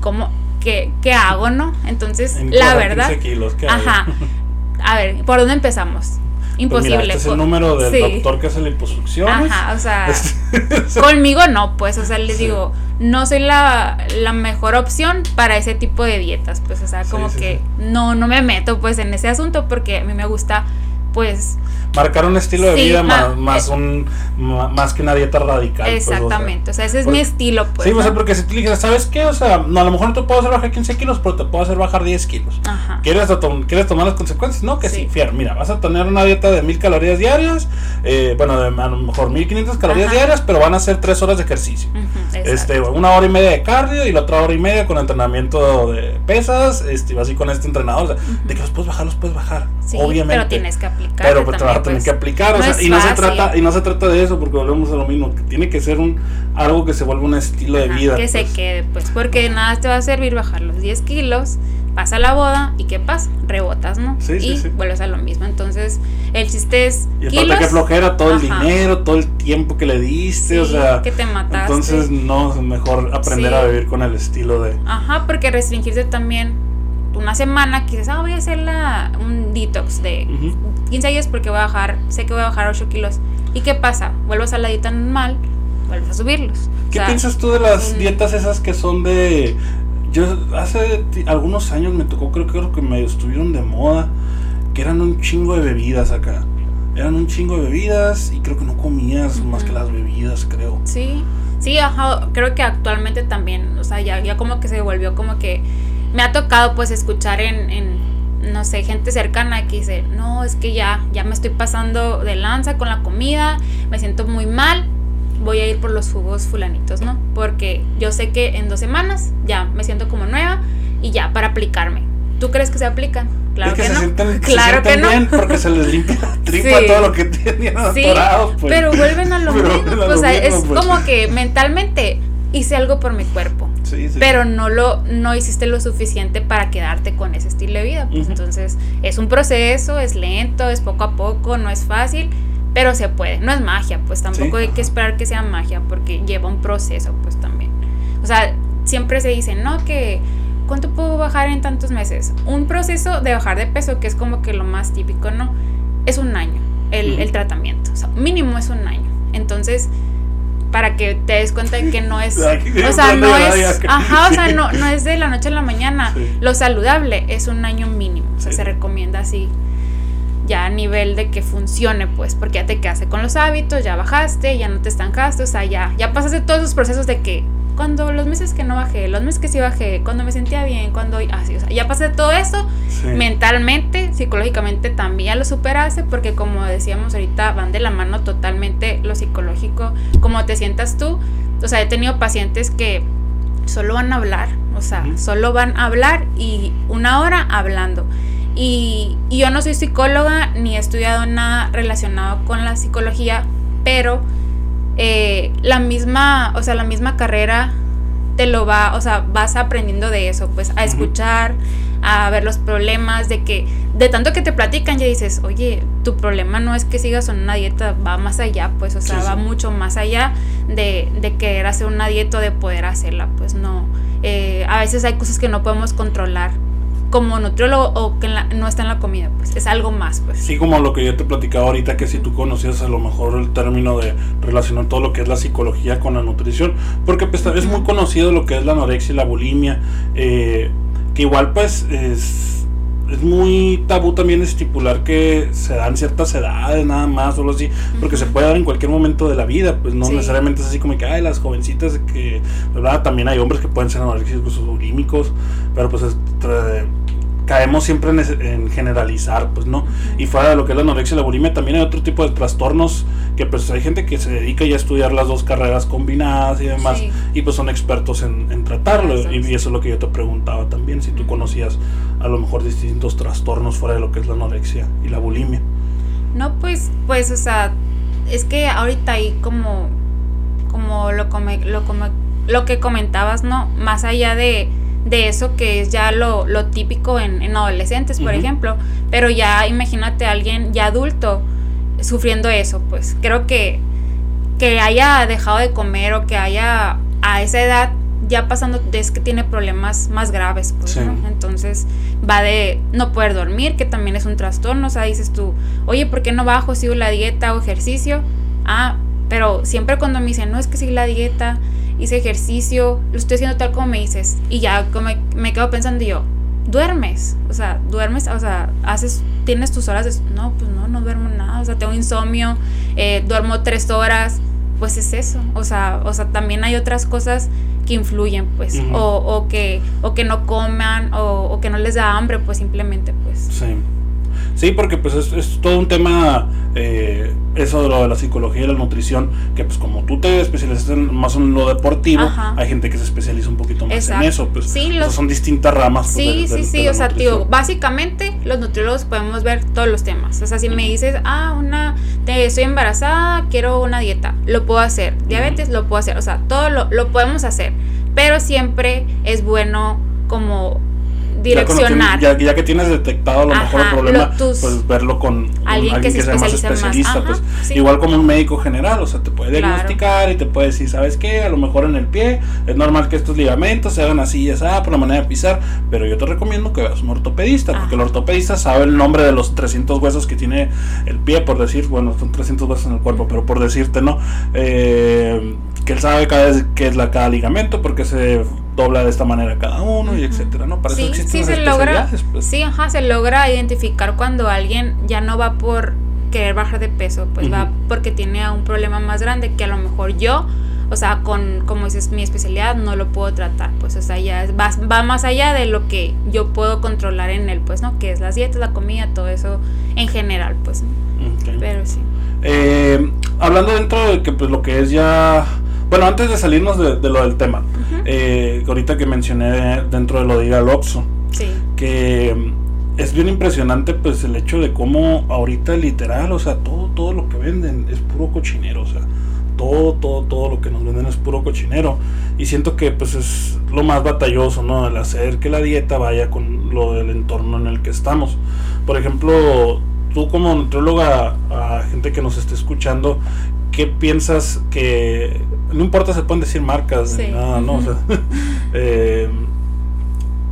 ¿Cómo, qué, qué, hago, no? Entonces, la verdad... Kilos, ¿qué ajá. A ver, ¿por dónde empezamos? Imposible. Pues mira, este es el número del doctor que hace la liposucción. Ajá, o sea, conmigo no, pues, o sea, les digo, no soy la, la, mejor opción para ese tipo de dietas, pues, o sea, como que no, no me meto, pues, en ese asunto porque a mí me gusta, pues, marcar un estilo de vida más, más, un, más que una dieta radical. Exactamente, pues, o, sea, ese es mi estilo. Pues, sí, o sea, porque si tú dices, ¿sabes qué? O sea, no, a lo mejor no te puedo hacer bajar 15 kilos, pero te puedo hacer bajar 10 kilos. Ajá. ¿Quieres, ¿Quieres tomar las consecuencias? No, que sí. sí. mira, vas a tener una dieta de 1000 calorías diarias, eh, bueno, de, a lo mejor 1500 calorías diarias, pero van a ser 3 horas de ejercicio. este, una hora y media de cardio y la otra hora y media con entrenamiento de pesas, este, así con este entrenador. O sea, de que los puedes bajar, los puedes bajar. obviamente. Pero tienes que aplicar. Pero pues, te vas a tener que aplicar. o sea, y no se trata, y no se trata de eso, porque volvemos a lo mismo, que tiene que ser un algo que se vuelva un estilo de vida. Que se pues. quede, pues, porque nada te va a servir bajar los 10 kilos pasa la boda y ¿qué pasa? Rebotas, ¿no? Sí, sí, y sí. vuelves a lo mismo. Entonces, el chiste es Y aparte kilos, que flojera todo el dinero, todo el tiempo que le diste, o sí, sea, que te mataste. entonces no, mejor aprender Sí. a vivir con el estilo de... Ajá, porque restringirse también una semana que dices, ah, voy a hacer la, un detox de Ujú. 15 días porque voy a bajar, sé que voy a bajar 8 kilos. ¿Y qué pasa? Vuelves a la dieta normal, vuelves a subirlos. O ¿Qué sea, piensas tú de las un- dietas esas que son de... Yo hace algunos años me tocó, creo, creo que me estuvieron de moda, que eran un chingo de bebidas acá. Eran un chingo de bebidas y creo que no comías más que las bebidas, creo. Sí, sí, ajá, creo que actualmente también, o sea, ya, ya como que se volvió como que me ha tocado pues escuchar en, en, no sé, gente cercana que dice, no, es que ya, ya me estoy pasando de lanza con la comida, me siento muy mal, voy a ir por los jugos fulanitos, ¿no? Porque yo sé que en dos semanas ya me siento como nueva y ya para aplicarme. ¿Tú crees que se aplican? Claro es que, que, se no. sienten, se claro que sienten no. bien porque se les limpia la tripa Sí. todo lo que tenían Sí. Pues. pero vuelven a lo Pero mismo. pues, o sea, es pues. como que mentalmente hice algo por mi cuerpo. Sí, sí. Pero no lo no hiciste lo suficiente para quedarte con ese estilo de vida. Pues entonces es un proceso, es lento, es poco a poco, no es fácil, pero se puede. No es magia, pues tampoco hay que esperar que sea magia porque lleva un proceso, pues también. O sea, siempre se dice, no, que ¿cuánto puedo bajar en tantos meses? Un proceso de bajar de peso, que es como que lo más típico, ¿no? Es un año el, el tratamiento. O sea, mínimo es un año. Entonces, para que te des cuenta de que no es. O sea, ¿dónde no es. Ajá, o sea, no, no es de la noche a la mañana. Sí. Lo saludable es un año mínimo. O sea, Sí. se recomienda así. Ya a nivel de que funcione, pues, porque ya te quedaste con los hábitos, ya bajaste, ya no te estancaste, o sea, ya, ya pasaste todos esos procesos de que cuando los meses que no bajé, los meses que sí bajé, cuando me sentía bien, cuando así, o sea, ya pasé todo eso, Sí. mentalmente, psicológicamente también lo superaste, porque como decíamos ahorita, van de la mano totalmente lo psicológico, como te sientas tú. O sea, he tenido pacientes que solo van a hablar, o sea, solo van a hablar y una hora hablando. Y, y yo no soy psicóloga ni he estudiado nada relacionado con la psicología, pero eh, la misma, o sea, la misma carrera te lo va, o sea, vas aprendiendo de eso, pues a escuchar, a ver los problemas, de que de tanto que te platican ya dices, oye, tu problema no es que sigas en una dieta, va más allá, pues, o sea, Sí, va mucho más allá de, de querer hacer una dieta o de poder hacerla, pues no. Eh, a veces hay cosas que no podemos controlar como nutriólogo o que en la- no está en la comida, pues es algo más, pues. Sí, como lo que yo te platicaba ahorita, que si tú conocías a lo mejor el término de relacionar todo lo que es la psicología con la nutrición, porque pues es muy conocido lo que es la anorexia y la bulimia, eh, que igual pues es, es muy tabú también estipular que se dan ciertas edades nada más o algo así, porque se puede dar en cualquier momento de la vida, pues no Sí. necesariamente es así como que, ay, las jovencitas que, ¿verdad? También hay hombres que pueden ser anoréxicos o bulímicos, pero pues es, caemos siempre en, generalizar, pues no. Y fuera de lo que es la anorexia y la bulimia, también hay otro tipo de trastornos que pues hay gente que se dedica ya a estudiar las dos carreras combinadas y demás, Sí. y pues son expertos en, en tratarlo. Eso, Y, eso es lo que yo te preguntaba también, si tú conocías a lo mejor distintos trastornos fuera de lo que es la anorexia y la bulimia. No, pues, pues, o sea, es que ahorita hay como, como lo, come, lo, come- lo que comentabas, ¿no? Más allá de, de eso que es ya lo, lo típico en, en adolescentes, por ejemplo, pero ya imagínate a alguien ya adulto sufriendo eso, pues creo que que haya dejado de comer o que haya a esa edad ya pasando es que tiene problemas más graves, pues, Sí. ¿no? Entonces va de no poder dormir, que también es un trastorno, o sea, dices tú, oye, ¿por qué no bajo, sigo la dieta o ejercicio? Ah, pero siempre cuando me dicen, no, es que sigo la dieta, hice ejercicio, lo estoy haciendo tal como me dices, y ya como me, me quedo pensando yo, duermes, o sea, duermes, o sea, haces, tienes tus horas de, no, pues no, no duermo nada, o sea, tengo insomnio, eh, duermo tres horas, pues es eso, o sea, o sea, también hay otras cosas que influyen, pues, o, o que, o que no coman, o, o que no les da hambre, pues simplemente, pues. Sí. Sí, porque pues es, es todo un tema, eh, eso de lo de la psicología y la nutrición, que pues como tú te especializas en- más en lo deportivo, Ajá. hay gente que se especializa un poquito más Exacto. en eso, pues Sí, los- son distintas ramas. pues, Sí, sí, sí, de o sea, tío, básicamente los nutriólogos podemos ver todos los temas. O sea, si me dices, ah, una, te, estoy embarazada, quiero una dieta, lo puedo hacer. Diabetes, lo puedo hacer. O sea, todo lo, lo podemos hacer. Pero siempre es bueno como direccionar. Ya, ya, que tienes detectado a lo mejor el problema, pues verlo con alguien, que, sea más especialista, pues igual como un médico general, o sea, te puede diagnosticar y te puede decir, ¿sabes qué? A lo mejor en el pie es normal que estos ligamentos se hagan así y así, por la manera de pisar, pero yo te recomiendo que veas un ortopedista, porque el ortopedista sabe el nombre de los 300 huesos que tiene el pie, por decir, bueno, son 300 huesos en el cuerpo, pero por decirte, ¿no? Eh, que él sabe cada vez qué es la, cada ligamento, porque se dobla de esta manera cada uno y etcétera, ¿no? Para sí, sí se logra, pues. sí, ajá, se logra identificar cuando alguien ya no va por querer bajar de peso, pues va porque tiene un problema más grande que a lo mejor yo, o sea, con como dices mi especialidad no lo puedo tratar, pues o sea, ya va, va más allá de lo que yo puedo controlar en él, pues, ¿no? Que es las dietas, la comida, todo eso en general, pues. Pero sí. Eh, hablando dentro de que pues lo que es ya bueno, antes de salirnos de, lo del tema, eh, ahorita que mencioné dentro de lo de ir al Oxxo, que mm, es bien impresionante pues el hecho de cómo ahorita literal, o sea, todo, todo lo que venden es puro cochinero, o sea, todo, todo, todo lo que nos venden es puro cochinero. Y siento que pues es lo más batalloso, ¿no? El hacer que la dieta vaya con lo del entorno en el que estamos. Por ejemplo, tú como nutrióloga, a gente que nos esté escuchando, ¿qué piensas que no importa se pueden decir marcas nada, ¿no? O sea, eh,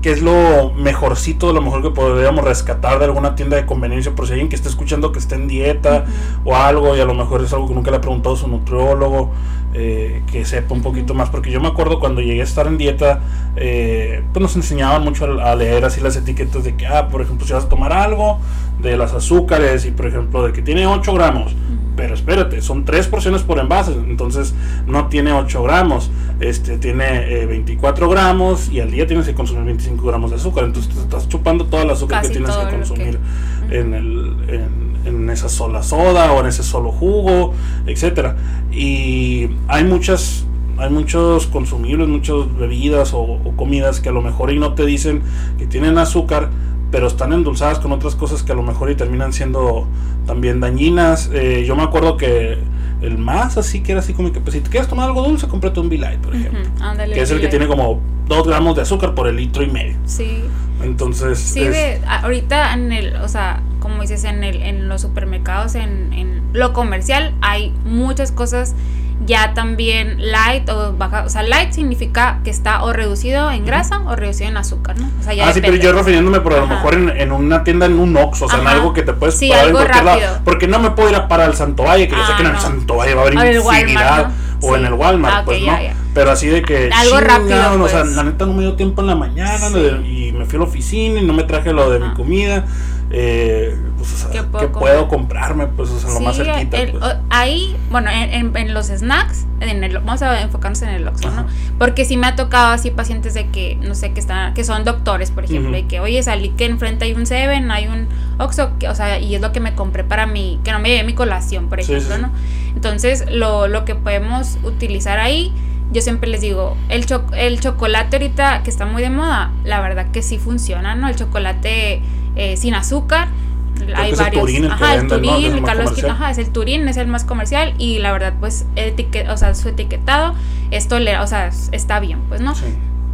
¿Qué es lo mejorcito, lo mejor que podríamos rescatar de alguna tienda de conveniencia? Por si alguien que esté escuchando que esté en dieta o algo, y a lo mejor es algo que nunca le ha preguntado a su nutriólogo, eh, que sepa un poquito más. Porque yo me acuerdo cuando llegué a estar en dieta, eh, pues nos enseñaban mucho a, leer así las etiquetas de que, ah, por ejemplo, si vas a tomar algo, de las azúcares, y por ejemplo, de que tiene 8 gramos pero espérate, son tres porciones por envase, entonces no tiene 8 gramos, este tiene 24 eh, gramos y al día tienes que consumir 25 gramos de azúcar, entonces te estás chupando toda la azúcar que tienes que consumir En, el, en, esa sola soda o en ese solo jugo, etcétera. Y hay muchas hay muchos consumibles, muchas bebidas o, o, comidas que a lo mejor y no te dicen que tienen azúcar, pero están endulzadas con otras cosas que a lo mejor y terminan siendo también dañinas. Eh, yo me acuerdo que el más así que era así como que pues si te quieres tomar algo dulce, cómprate un Light, por ejemplo. que es el que tiene como 2 gramos de azúcar por el litro y medio. Sí. Entonces. Sí, ahorita en el, o sea, como dices, en, el, en los supermercados, en, en lo comercial, hay muchas cosas ya también light o baja, o sea, light significa que está o reducido en grasa o reducido en azúcar, ¿no? O sea, ya ah, sí, pero yo refiriéndome por a lo mejor en, una tienda en un Ox, o sea, en algo que te puedes sí, algo rápido. porque no me puedo ir a parar al Santo Valle, que yo sé que en el ah, Santo Valle va a haber infinidad, o en el Walmart, ah, pues, ¿no? Pero así de que, algo rápido, o sea, pues. la neta no me dio tiempo en la mañana y me fui a la oficina y no me traje lo de mi comida eh, pues, ¿Qué, puedo, comprarme? Pues, o sea, lo más cerquita. pues. Ahí, bueno, en, en, los snacks, en el, vamos a enfocarnos en el Oxxo, ¿no? Porque si me ha tocado así pacientes de que, no sé, que están, que son doctores, por ejemplo, y que, oye, salí que enfrente hay un Seven, hay un Oxxo, o sea, y es lo que me compré para mí, que no me lleve mi colación, por ejemplo, ¿no? Entonces, lo, lo que podemos utilizar ahí yo siempre les digo, el, el chocolate ahorita que está muy de moda, la verdad que sí funciona, ¿no? El chocolate eh, sin azúcar. Hay varios. El ajá, el Turín, el Carlos ajá, es el Turín, es el más comercial y la verdad, pues, o sea, su etiquetado es o sea, está bien, pues, ¿no?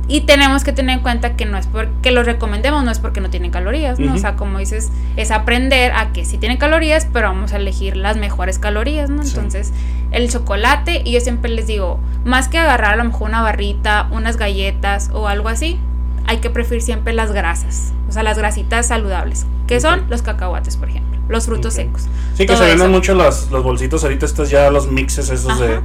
Y tenemos que tener en cuenta que no es porque lo recomendemos, no es porque no tienen calorías, ¿no? O sea, como dices, es aprender a que sí tienen calorías, pero vamos a elegir las mejores calorías, ¿no? Entonces, el chocolate, y yo siempre les digo, más que agarrar a lo mejor una barrita, unas galletas o algo así, hay que preferir siempre las grasas, o sea, las grasitas saludables, que son los cacahuates, por ejemplo, los frutos secos. Sí, que se venden mucho los, los bolsitos ahorita, estos ya los mixes esos de,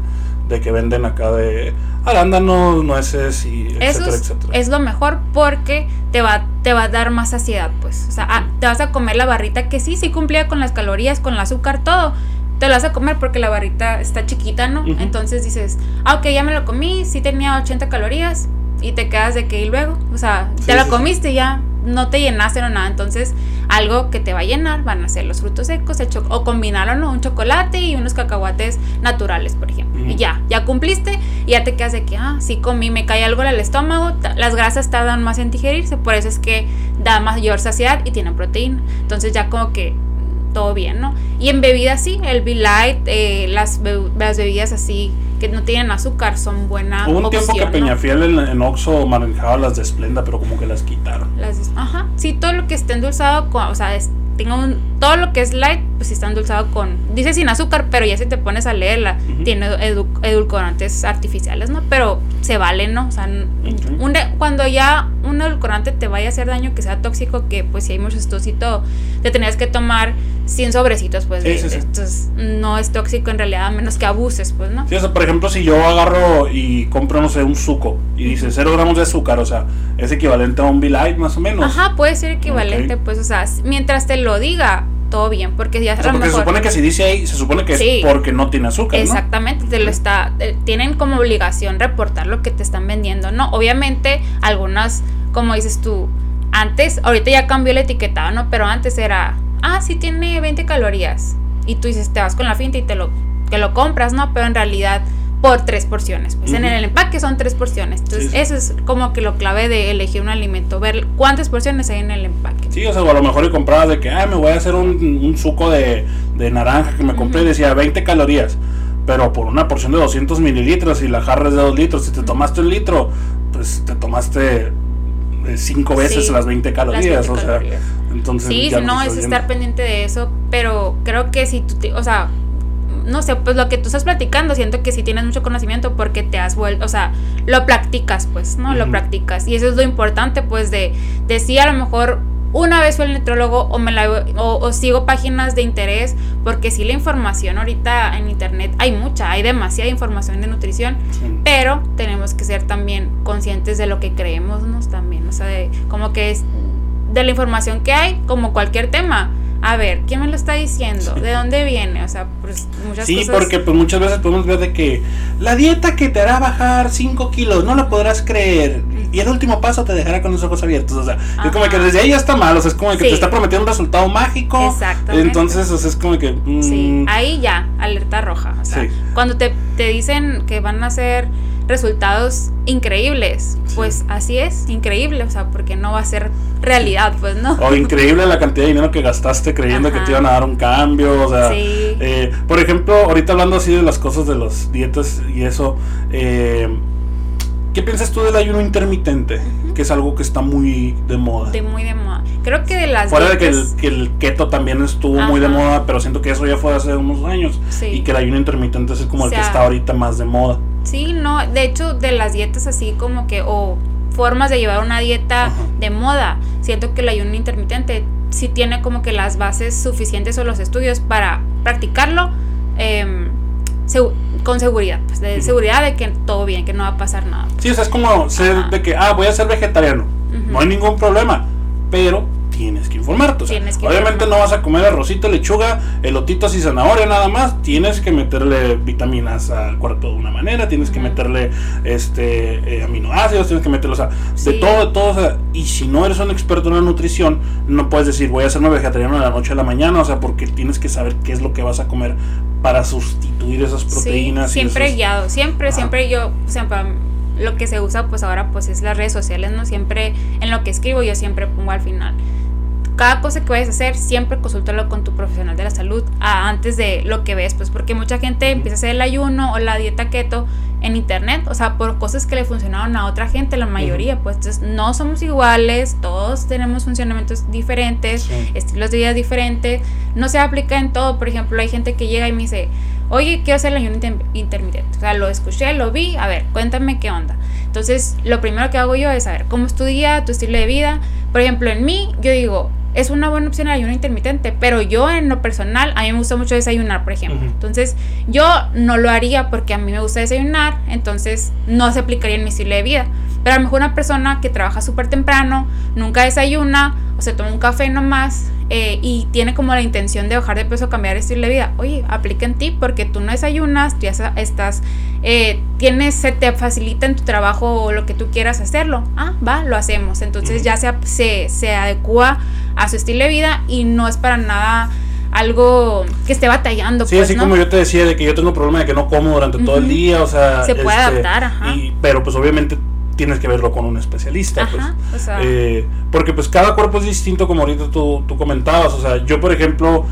de, que venden acá de arándanos, nueces y etcétera, etcétera. Es lo mejor porque te va, te va a dar más saciedad, pues. O sea, ah, te vas a comer la barrita que sí, sí cumplía con las calorías, con el azúcar, todo. Te lo vas a comer porque la barrita está chiquita, ¿no? Entonces dices, ah, ok, ya me lo comí, sí tenía 80 calorías, y te quedas de que y luego, o sea, te la comiste ya, no te llenaste o nada, entonces algo que te va a llenar van a ser los frutos secos el o combinaron un chocolate y unos cacahuates naturales, por ejemplo. Y ya, ya cumpliste y ya te quedas de que, ah, sí comí, me cae algo en el estómago, las grasas tardan más en digerirse, por eso es que da mayor saciedad y tiene proteína. Entonces ya como que todo bien, ¿no? Y en bebidas sí, el Be Light, eh, las, las bebidas así que no tienen azúcar son buenas. Hubo un tiempo que Peñafiel en, en Oxxo manejaba las de Splenda, pero como que las quitaron. Las, ajá, sí, todo lo que esté endulzado, o sea, es, tenga un, todo lo que es light, pues está endulzado con, dice sin azúcar, pero ya si te pones a leerla, tiene edulcorantes artificiales, ¿no? Pero se vale, ¿no? O sea, un, cuando ya un edulcorante te vaya a hacer daño, que sea tóxico, que pues si hay mucho todo te tenías que tomar 100 sobrecitos, pues, Entonces, no es tóxico en realidad, a menos que abuses, pues, ¿no? Sí, o sea, por ejemplo, si yo agarro y compro, no sé, un suco y dice 0 gramos de azúcar, o sea, es equivalente a un Light más o menos. Ajá, puede ser equivalente, pues, o sea, mientras te lo diga, todo bien, porque ya o porque se supone que si dice ahí, se supone que es porque no tiene azúcar. Exactamente, te lo está, tienen como obligación reportar lo que te están vendiendo, ¿no? Obviamente, algunas, como dices tú, antes, ahorita ya cambió el etiquetado, ¿no? Pero antes era, ah, sí tiene 20 calorías. Y tú dices, te vas con la finta y te lo, que lo compras, ¿no? Pero en realidad por tres porciones. Pues en el empaque son tres porciones. Entonces, eso es como que lo clave de elegir un alimento, ver cuántas porciones hay en el empaque. Sí, o sea, a lo mejor he comprado de que, ah, me voy a hacer un, un suco de, de, naranja que me compré y decía 20 calorías. Pero por una porción de 200 mililitros y la jarra es de 2 litros, si te tomaste un litro, pues te tomaste eh, cinco veces las 20 calorías. o sea, entonces. Sí, no, es estar pendiente de eso, pero creo que si tú, o sea, no sé, pues lo que tú estás platicando, siento que sí tienes mucho conocimiento porque te has vuelto, o sea, lo practicas, pues, ¿no? Lo practicas. Y eso es lo importante, pues, de, de sí, a lo mejor una vez fui al nutrólogo o, me la, o, sigo páginas de interés, porque sí la información ahorita en internet hay mucha, hay demasiada información de nutrición, pero tenemos que ser también conscientes de lo que creemos también, o sea, de, como que es de la información que hay, como cualquier tema a ver, ¿quién me lo está diciendo? ¿De dónde viene? O sea, pues muchas sí, porque pues muchas veces podemos ver de que la dieta que te hará bajar 5 kilos, no lo podrás creer. Y el último paso te dejará con los ojos abiertos. O sea, es como que desde ahí ya está mal. O sea, es como que te está prometiendo un resultado mágico. Exactamente. Entonces, o sea, es como que... sí, mm, ahí ya, alerta roja. O sea, cuando te, te dicen que van a ser resultados increíbles. Pues así es, increíble, o sea, porque no va a ser realidad, pues no. O increíble la cantidad de dinero que gastaste creyendo que te iban a dar un cambio, o sea, eh, por ejemplo, ahorita hablando así de las cosas de las dietas y eso, eh, ¿qué piensas tú del ayuno intermitente? Que es algo que está muy de moda. De muy de moda. Creo que de las Fuera de que el, keto también estuvo muy de moda, pero siento que eso ya fue hace unos años. Y que el ayuno intermitente es como el que está ahorita más de moda. Sí, no, de hecho de las dietas así como que, o formas de llevar una dieta de moda, siento que el ayuno intermitente sí tiene como que las bases suficientes o los estudios para practicarlo em, con seguridad, pues de seguridad de que todo bien, que no va a pasar nada. Sí, o sea, es como ser de que, ah, voy a ser vegetariano, no hay ningún problema, pero tienes que informarte. obviamente no vas a comer arrocito, lechuga, elotitos y zanahoria nada más. Tienes que meterle vitaminas al cuerpo de una manera, tienes que meterle este eh, aminoácidos, tienes que meterle, o sea, de todo, de todo. y si no eres un experto en la nutrición, no puedes decir voy a hacerme vegetariano de la noche a la mañana, o sea, porque tienes que saber qué es lo que vas a comer para sustituir esas proteínas. siempre guiado, siempre, siempre yo, siempre lo que se usa pues ahora pues es las redes sociales, ¿no? Siempre en lo que escribo yo siempre pongo al final. Cada cosa que vayas a hacer, siempre consúltalo con tu profesional de la salud antes de lo que ves, pues porque mucha gente empieza a hacer el ayuno o la dieta keto en internet, o sea, por cosas que le funcionaron a otra gente, la mayoría, pues entonces no somos iguales, todos tenemos funcionamientos diferentes, estilos de vida diferentes, no se aplica en todo, por ejemplo, hay gente que llega y me dice, oye, quiero hacer el ayuno intermitente, o sea, lo escuché, lo vi, a ver, cuéntame qué onda. Entonces, lo primero que hago yo es saber cómo es tu día, tu estilo de vida. Por ejemplo, en mí, yo digo, es una buena opción el ayuno intermitente, pero yo en lo personal, a mí me gusta mucho desayunar, por ejemplo. Entonces, yo no lo haría porque a mí me gusta desayunar, entonces no se aplicaría en mi estilo de vida. Pero a lo mejor una persona que trabaja súper temprano, nunca desayuna, o se toma un café nomás, eh, y tiene como la intención de bajar de peso, cambiar el estilo de vida, oye, aplica en ti porque tú no desayunas, tú ya estás, eh, tienes, se te facilita en tu trabajo o lo que tú quieras hacerlo. Ah, va, lo hacemos. Entonces ya se, se, se adecua a su estilo de vida y no es para nada algo que esté batallando. Sí, pues, así como yo te decía de que yo tengo problema de que no como durante todo el día, o sea... Se puede este, adaptar, ajá. pero pues obviamente tienes que verlo con un especialista, pues. Eh, porque pues cada cuerpo es distinto como ahorita tú, tú comentabas, o sea, yo por ejemplo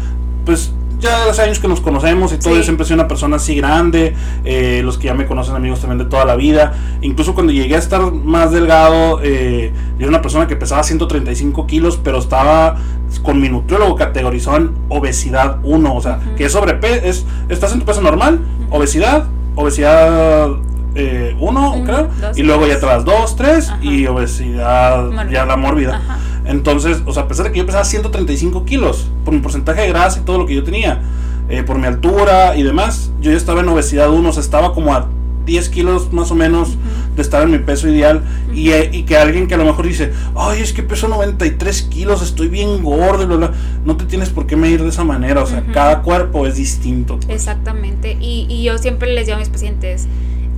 pues ya hace años que nos conocemos y todo, yo siempre soy una persona así grande, eh, los que ya me conocen amigos también de toda la vida, incluso cuando llegué a estar más delgado, eh, yo era una persona que pesaba 135 kilos, pero estaba con mi nutriólogo categorizado en obesidad 1, o sea, que es sobrepeso, es, estás en tu peso normal, obesidad, obesidad 1, eh, creo, y luego ya atrás 2, 3 y obesidad ya la mórbida. Entonces, o sea, a pesar de que yo pesaba 135 kilos, por mi porcentaje de grasa y todo lo que yo tenía, eh, por mi altura y demás, yo ya estaba en obesidad 1, o sea, estaba como a 10 kilos más o menos de estar en mi peso ideal. Y, que alguien que a lo mejor dice, ay, es que peso 93 kilos, estoy bien gordo, bla, no te tienes por qué medir de esa manera, o sea, cada cuerpo es distinto. Pues. Exactamente, y, y, yo siempre les digo a mis pacientes,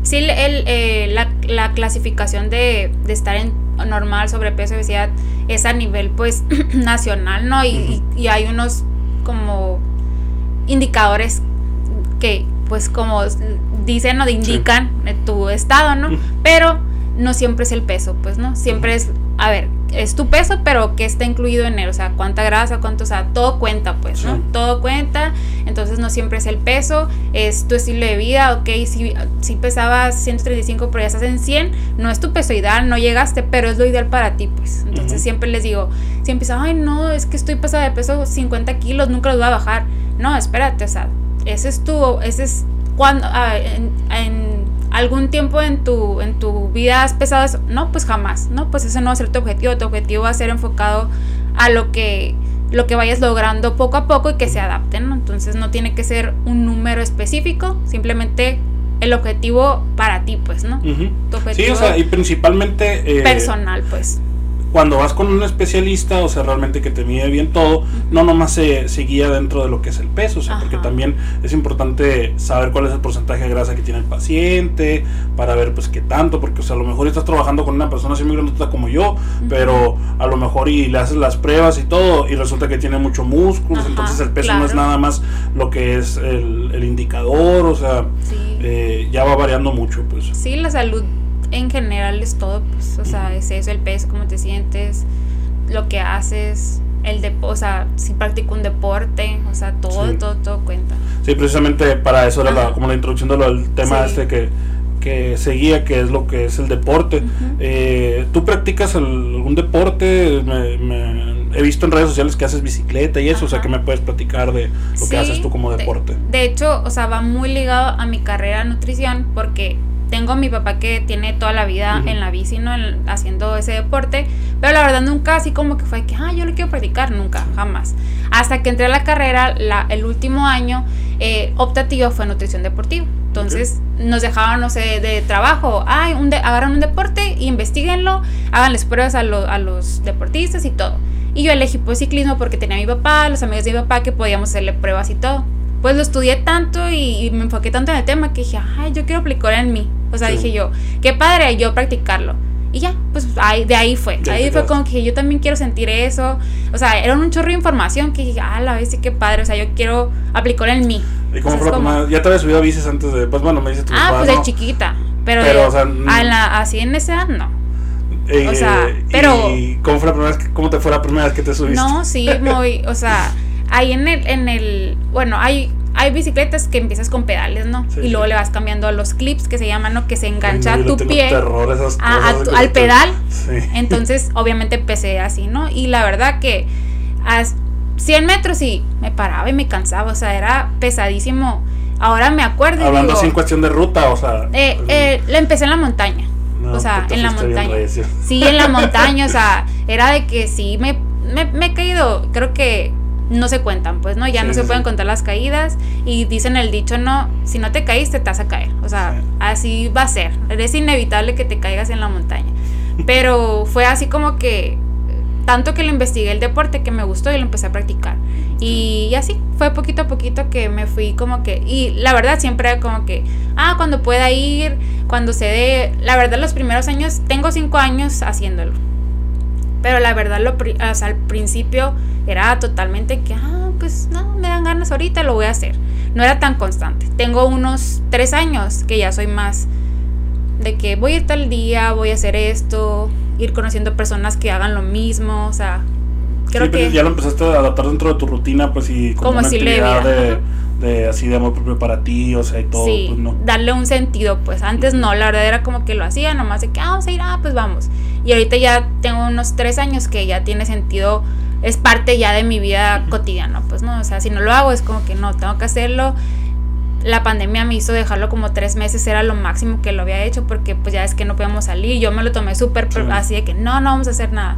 sí, el, eh, la, la, clasificación de, de estar en normal, sobrepeso, obesidad, es a nivel pues nacional, ¿no? Y, y, hay unos como indicadores que pues como dicen o indican tu estado, ¿no? Pero no siempre es el peso, pues, ¿no? Siempre es, a ver, es tu peso, pero ¿qué está incluido en él? O sea, cuánta grasa, cuánto, o sea, todo cuenta, pues, ¿no? Todo cuenta, entonces no siempre es el peso, es tu estilo de vida, ok, si, si pesabas 135, pero ya estás en 100, no es tu peso ideal, no llegaste, pero es lo ideal para ti, pues. Entonces siempre les digo, si empiezas, ay, no, es que estoy pasada de peso 50 kilos, nunca los voy a bajar. No, espérate, o sea, ese es tu, ese es cuando, ah, en algún tiempo en tu, en tu vida has pesado eso. No, pues jamás, ¿no? Pues ese no va a ser tu objetivo. Tu objetivo va a ser enfocado a lo que, lo que vayas logrando poco a poco y que se adapten, ¿no? Entonces no tiene que ser un número específico, simplemente el objetivo para ti, pues, ¿no? sí, o sea, y principalmente... Eh, personal, pues cuando vas con un especialista, o sea, realmente que te mide bien todo, no nomás se, se, guía dentro de lo que es el peso, o sea, porque también es importante saber cuál es el porcentaje de grasa que tiene el paciente, para ver pues qué tanto, porque o sea, a lo mejor estás trabajando con una persona así muy grande como yo, pero a lo mejor y le haces las pruebas y todo, y resulta que tiene mucho músculo, entonces el peso no es nada más lo que es el, el indicador, o sea, eh, ya va variando mucho, pues. Sí, la salud en general es todo, pues, o sea, es eso, el peso, cómo te sientes, lo que haces, el de, o sea, si practico un deporte, o sea, todo, todo, todo cuenta. Sí, precisamente para eso era como la introducción del tema este que, que seguía, que es lo que es el deporte. Eh, ¿Tú practicas algún deporte? he visto en redes sociales que haces bicicleta y eso, o sea, que me puedes platicar de lo que haces tú como deporte. De, de hecho, o sea, va muy ligado a mi carrera de nutrición porque tengo a mi papá que tiene toda la vida en la bici, ¿no? haciendo ese deporte, pero la verdad nunca así como que fue que, ah, yo lo quiero practicar, nunca, jamás. Hasta que entré a la carrera, la, el último año eh, optativo fue nutrición deportiva. Entonces nos dejaban, no sé, de trabajo, ay, un agarran un deporte, investiguenlo, háganles pruebas a, a los deportistas y todo. Y yo elegí pues ciclismo porque tenía a mi papá, los amigos de mi papá que podíamos hacerle pruebas y todo pues lo estudié tanto y, me enfoqué tanto en el tema que dije, ay, yo quiero aplicar en mí. O sea, dije yo, qué padre yo practicarlo. Y ya, pues ahí, de ahí fue. ahí fue como que yo también quiero sentir eso. O sea, era un chorro de información que dije, ah, la vez sí qué padre. O sea, yo quiero aplicar en mí. ¿Y cómo fue ¿Ya te habías subido a bicis antes de.? Pues bueno, me dices tu Ah, pues de chiquita. Pero, o sea, a la, así en esa edad, no. Eh, o sea, pero. ¿Y cómo, fue la primera vez cómo te fue la primera vez que te subiste? No, sí, muy. o sea, ahí en el. En el bueno, hay hay bicicletas que empiezas con pedales, ¿no? y luego le vas cambiando a los clips que se llaman, ¿no? Que se engancha tu pie al pedal. Entonces, obviamente empecé así, ¿no? Y la verdad que a 100 metros y me paraba y me cansaba, o sea, era pesadísimo. Ahora me acuerdo. Hablando en cuestión de ruta, o sea. Eh, pues, eh, le empecé en la montaña. o sea, en la montaña. Sí, en la montaña, o sea, era de que sí, me, me, me he caído, creo que no se cuentan, pues, ¿no? Ya no se pueden contar las caídas y dicen el dicho, no, si no te caíste, te vas a caer. O sea, así va a ser. Es inevitable que te caigas en la montaña. Pero fue así como que, tanto que lo investigué el deporte que me gustó y lo empecé a practicar. Y, así, fue poquito a poquito que me fui como que, y la verdad siempre como que, ah, cuando pueda ir, cuando se dé, la verdad los primeros años, tengo cinco años haciéndolo. Pero la verdad, lo, o al principio era totalmente que, ah, pues no, me dan ganas ahorita, lo voy a hacer. No era tan constante. Tengo unos tres años que ya soy más de que voy a ir tal día, voy a hacer esto, ir conociendo personas que hagan lo mismo, o sea, Creo sí, pero que ya lo empezaste a adaptar dentro de tu rutina, pues y como, Como una actividad vida, de, de así de amor propio para ti, o sea, y todo, sí, pues no. darle un sentido, pues antes no, la verdad era como que lo hacía, nomás de que, ah, vamos a ir, ah, pues vamos. Y ahorita ya tengo unos tres años que ya tiene sentido, es parte ya de mi vida cotidiana, pues no, o sea, si no lo hago es como que no, tengo que hacerlo. La pandemia me hizo dejarlo como tres meses, era lo máximo que lo había hecho porque pues ya es que no podíamos salir, yo me lo tomé súper Sí. así de que no, no vamos a hacer nada.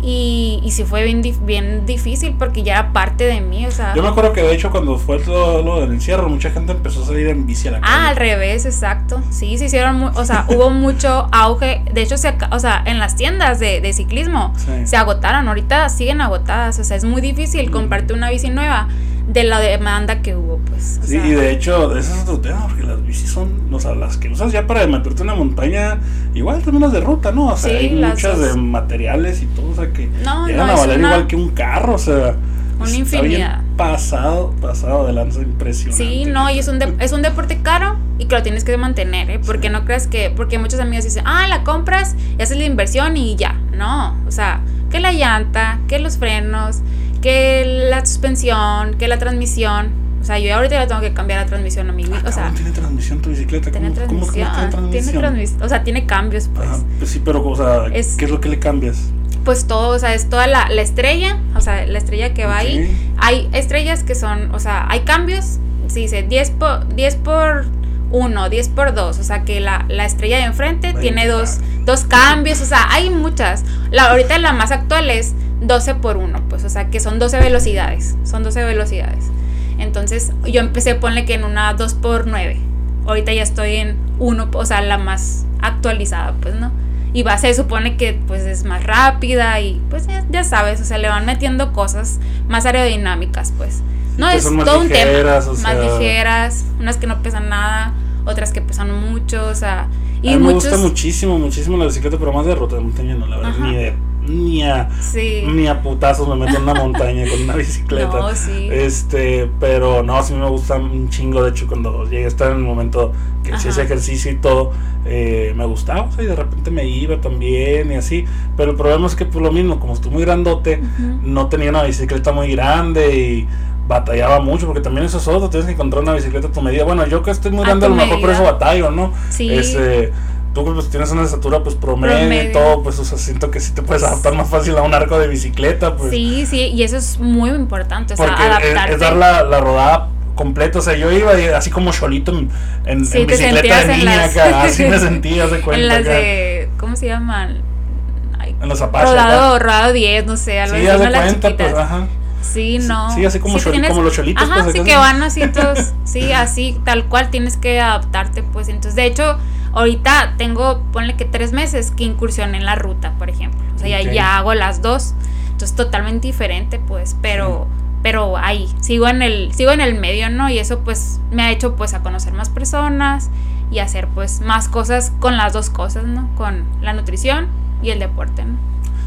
Y, y sí fue bien, bien difícil porque ya era parte de mí, o sea... Yo me acuerdo que de hecho cuando fue lo, lo del encierro, mucha gente empezó a salir en bici a la Ah, al calle. revés, exacto. Sí, se hicieron, o sea, hubo mucho auge. De hecho, se, o sea, en las tiendas de, de ciclismo Sí. se agotaron. Ahorita siguen agotadas. O sea, es muy difícil comprarte una bici nueva de la demanda que hubo, pues. Sí, sea, y de hecho, ese es otro tema, porque las bicis son, o sea, las que usas ya para meterte en una montaña, igual también las de ruta, ¿no? O sea, Sí, hay muchas dos. de materiales y todo, o sea, que No, llegan no, a es valer una- igual que un carro, o sea, Una infinidad. pasado, pasado de lanza impresionante. Sí, no, y es un, de- es un deporte caro y que lo tienes que mantener, ¿eh? Porque Sí. no creas que, porque muchos amigos dicen, ah, la compras y haces la inversión y ya. No, o sea, que la llanta, que los frenos, que la suspensión, que la transmisión. O sea, yo ahorita le tengo que cambiar la transmisión a mi Ah. O sea, tiene transmisión tu bicicleta, tiene ¿cómo, cómo, cómo transmisión. tiene Tiene transmisión? transmisión. O sea, tiene cambios, pues. Ajá, pues sí, pero, o sea, Es- ¿qué es lo que le cambias? Pues todo, o sea, es toda la, la estrella, o sea, la estrella que va ahí. Ok. Hay estrellas que son, o sea, hay cambios, se dice 10 por, 10 por 1, 10 por 2, o sea, que la, la estrella de enfrente Ahí tiene dos, dos cambios, o sea, hay muchas. La, ahorita la más actual es 12 por 1, pues, o sea, que son 12 velocidades, son 12 velocidades. Entonces, yo empecé, ponle que en una 2 por 9. Ahorita ya estoy en 1, o sea, la más actualizada, pues, ¿no? Y va, se supone que pues es más rápida y pues ya, ya sabes, o sea, le van metiendo cosas más aerodinámicas, pues. No es más todo ligeras, o un tema. Más sea- ligeras, unas que no pesan nada, otras que pesan mucho, o sea, y a mí me gusta muchísimo, muchísimo la bicicleta, pero más de ruta de montaña no, la verdad, Ajá. ni de, ni a, sí. ni a putazos me meto en una montaña con una bicicleta. No, sí. Este, pero no, sí me gusta un chingo. De hecho, cuando llegué a estar en el momento que hacía ese ejercicio y todo, eh, me gustaba. O sea, y de repente me iba también y así. Pero el problema es que, por lo mismo, como estoy muy grandote, no tenía una bicicleta muy grande y batallaba mucho. Porque también eso es otro, tienes que encontrar una bicicleta a tu medida. Bueno, yo que estoy muy grande, a lo mejor por eso batallo, ¿no? Sí. Este, tú pues tienes una estatura pues promedio, y Promedio. todo, pues o sea, siento que sí te puedes adaptar más fácil a un arco de bicicleta, pues. Sí, sí, y eso es muy importante, o sea, es, adaptarte. es dar la, la rodada completa, o sea, yo iba y así como cholito en, en, Sí, en bicicleta de niña las- acá, así me sentía, de cuenta en las acá, de, ¿cómo se llaman? Ay, en los Apache rodado, rodado 10, no sé, algo Sí, así, haz de cuenta, pues, ajá. Sí, no. sí, así como choli- tienes- como los cholitos, Ajá, pues, sí que sí. van así todos, sí, así, tal cual tienes que adaptarte, pues. Entonces, de hecho, ahorita tengo, ponle que tres meses que incursioné en la ruta, por ejemplo. O sea, ya, ya hago las dos. Entonces, totalmente diferente, pues, pero... Pero ahí, sigo en el, sigo en el medio, ¿no? Y eso pues me ha hecho pues a conocer más personas y hacer pues más cosas con las dos cosas, ¿no? Con la nutrición y el deporte, ¿no?